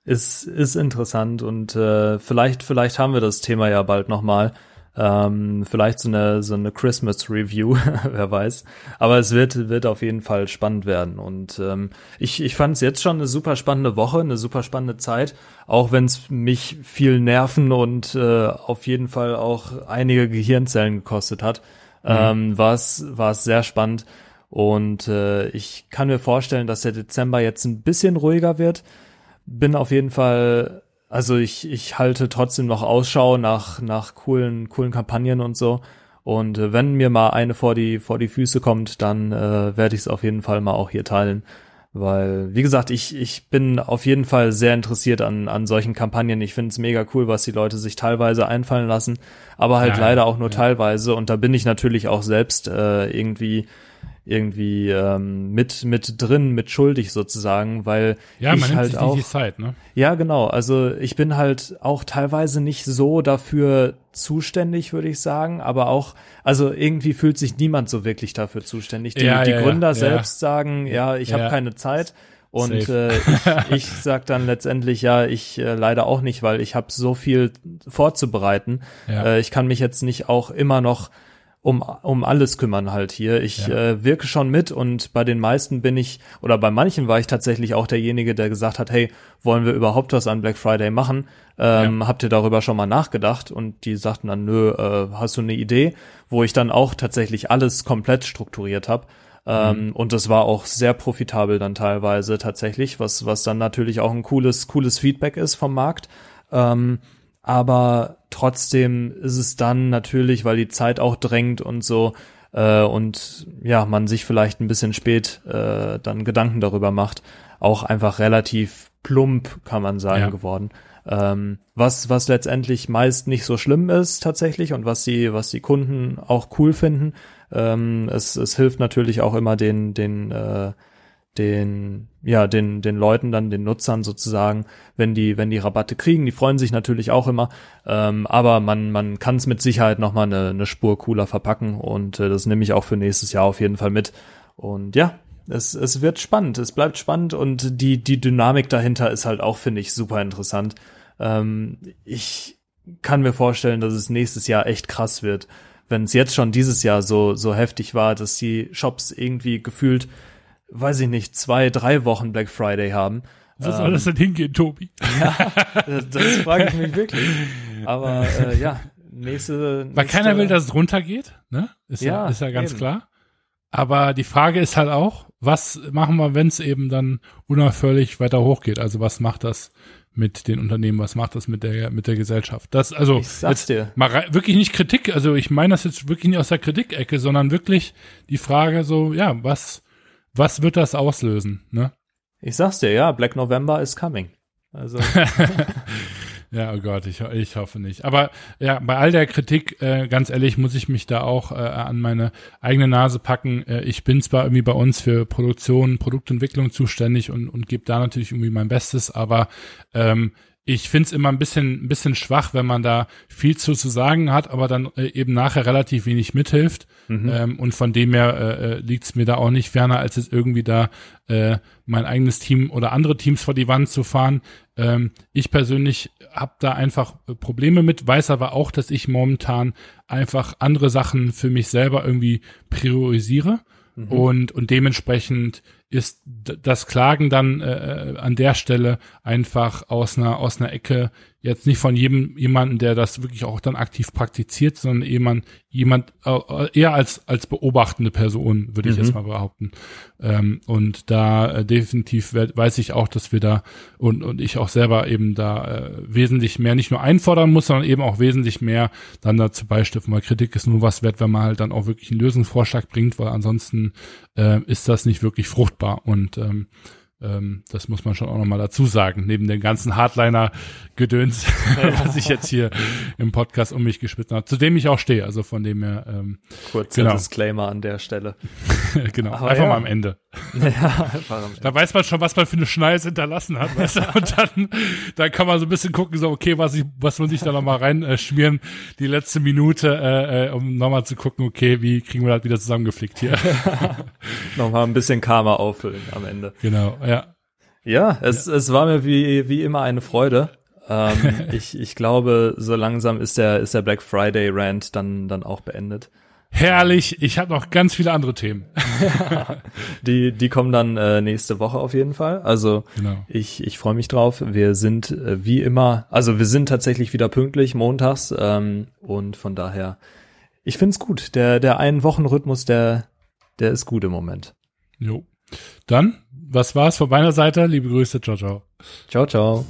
Ist, ist interessant und äh, vielleicht, vielleicht haben wir das Thema ja bald nochmal. Ähm, vielleicht so eine, so eine Christmas Review, <laughs> wer weiß. Aber es wird, wird auf jeden Fall spannend werden. Und ähm, ich, ich fand es jetzt schon eine super spannende Woche, eine super spannende Zeit, auch wenn es mich viel Nerven und äh, auf jeden Fall auch einige Gehirnzellen gekostet hat. Mhm. Ähm, war es sehr spannend. Und äh, ich kann mir vorstellen, dass der Dezember jetzt ein bisschen ruhiger wird. Bin auf jeden Fall, also ich, ich halte trotzdem noch Ausschau nach, nach coolen, coolen Kampagnen und so. Und äh, wenn mir mal eine vor die, vor die Füße kommt, dann äh, werde ich es auf jeden Fall mal auch hier teilen. Weil, wie gesagt, ich, ich bin auf jeden Fall sehr interessiert an, an solchen Kampagnen. Ich finde es mega cool, was die Leute sich teilweise einfallen lassen, aber halt ja, leider auch nur ja. teilweise. Und da bin ich natürlich auch selbst äh, irgendwie irgendwie ähm, mit mit drin, mit schuldig sozusagen, weil ja, ich man halt auch die Zeit, ne? Ja, genau. Also ich bin halt auch teilweise nicht so dafür zuständig, würde ich sagen, aber auch also irgendwie fühlt sich niemand so wirklich dafür zuständig. Die, ja, die ja, Gründer ja, selbst sagen, ja, ich habe keine Zeit. Und äh, ich, ich <laughs> sag dann letztendlich, ja, ich äh, leider auch nicht, weil ich habe so viel vorzubereiten. Äh, ich kann mich jetzt nicht auch immer noch um, um alles kümmern halt hier. Ich ja. äh, wirke schon mit und bei den meisten bin ich, oder bei manchen war ich tatsächlich auch derjenige, der gesagt hat, hey, wollen wir überhaupt was an Black Friday machen? Ähm, ja. Habt ihr darüber schon mal nachgedacht? Und die sagten dann, nö, äh, hast du eine Idee? Wo ich dann auch tatsächlich alles komplett strukturiert habe. Ähm, mhm. Und das war auch sehr profitabel dann teilweise tatsächlich, was, was dann natürlich auch ein cooles, cooles Feedback ist vom Markt. Ähm, aber trotzdem ist es dann natürlich, weil die Zeit auch drängt und so äh, und ja, man sich vielleicht ein bisschen spät äh, dann Gedanken darüber macht, auch einfach relativ plump, kann man sagen, ja. geworden. Ähm, was, was letztendlich meist nicht so schlimm ist tatsächlich und was die, was die Kunden auch cool finden. Ähm, es, es hilft natürlich auch immer den, den äh, den, ja, den, den Leuten dann, den Nutzern sozusagen, wenn die, wenn die Rabatte kriegen, die freuen sich natürlich auch immer, ähm, aber man, man kann es mit Sicherheit nochmal eine, eine Spur cooler verpacken. Und äh, das nehme ich auch für nächstes Jahr auf jeden Fall mit. Und ja, es, es wird spannend, es bleibt spannend. Und die, die Dynamik dahinter ist halt auch, finde ich, super interessant. Ähm, ich kann mir vorstellen, dass es nächstes Jahr echt krass wird, wenn es jetzt schon dieses Jahr so, so heftig war, dass die Shops irgendwie gefühlt weiß ich nicht, zwei, drei Wochen Black Friday haben. Wo soll das denn hingehen, Tobi? <laughs> Ja, das, das frage ich mich wirklich. Aber äh, ja, nächste, nächste. Weil keiner will, dass es runtergeht, ne? Ist ja, ja ist ja ganz eben. klar. Aber die Frage ist halt auch, was machen wir, wenn es eben dann unaufhörlich weiter hochgeht? Also was macht das mit den Unternehmen, was macht das mit der mit der Gesellschaft? Das also ich sag's dir. mal wirklich nicht Kritik, also ich meine das jetzt wirklich nicht aus der Kritikecke, sondern wirklich die Frage so, ja, was was wird das auslösen, ne? Ich sag's dir, ja, Black November is coming. Also. <laughs> ja, oh Gott, ich, ich hoffe nicht. Aber ja, bei all der Kritik, äh, ganz ehrlich, muss ich mich da auch äh, an meine eigene Nase packen. Äh, ich bin zwar irgendwie bei uns für Produktion, Produktentwicklung zuständig und, und gebe da natürlich irgendwie mein Bestes, aber ähm, ich find's immer ein bisschen, ein bisschen schwach, wenn man da viel zu, zu sagen hat, aber dann äh, eben nachher relativ wenig mithilft. Mhm. Ähm, und von dem her äh, äh liegt's mir da auch nicht ferner, als es irgendwie da äh, mein eigenes Team oder andere Teams vor die Wand zu fahren. Ähm, ich persönlich habe da einfach äh, Probleme mit, weiß aber auch, dass ich momentan einfach andere Sachen für mich selber irgendwie priorisiere. Mhm. Und, und dementsprechend ist das Klagen dann äh, an der Stelle einfach aus einer aus einer Ecke jetzt nicht von jedem jemanden, der das wirklich auch dann aktiv praktiziert, sondern jemand jemand äh, eher als als beobachtende Person würde ich mhm. jetzt mal behaupten. Ähm, und da äh, definitiv weiß ich auch, dass wir da und und ich auch selber eben da äh, wesentlich mehr nicht nur einfordern muss, sondern eben auch wesentlich mehr dann dazu beistiften, weil Kritik ist nur was wert, wenn man halt dann auch wirklich einen Lösungsvorschlag bringt, weil ansonsten äh, ist das nicht wirklich fruchtbar und ähm, ähm, das muss man schon auch nochmal dazu sagen, neben dem ganzen Hardliner-Gedöns, <laughs> was ich jetzt hier im Podcast um mich geschwitten habe, zu dem ich auch stehe. Also von dem her. Ähm, Kurzer genau. Disclaimer an der Stelle. <laughs> genau, Aber einfach ja. mal am Ende. <laughs> ja, einfach am Ende. Da weiß man schon, was man für eine Schneise hinterlassen hat. Weißt du? Und dann, dann kann man so ein bisschen gucken, so, okay, was, ich, was muss ich da nochmal reinschmieren, äh, die letzte Minute, äh, äh, um nochmal zu gucken, okay, wie kriegen wir das wieder zusammengeflickt hier. nochmal ein bisschen Karma auffüllen am Ende. Genau, ja. Ja, es, ja. es war mir wie, wie immer eine Freude. Ähm, <laughs> ich, ich glaube, so langsam ist der, ist der Black Friday Rant dann, dann auch beendet. Herrlich, ich habe noch ganz viele andere Themen. <laughs> die, die kommen dann äh, nächste Woche auf jeden Fall. Also genau. ich, ich freue mich drauf. Wir sind äh, wie immer, also wir sind tatsächlich wieder pünktlich montags ähm, und von daher, ich find's gut. Der, der einen Wochenrhythmus, der, der ist gut im Moment. Jo. Dann was war's von meiner Seite? Liebe Grüße, ciao, ciao. Ciao, ciao.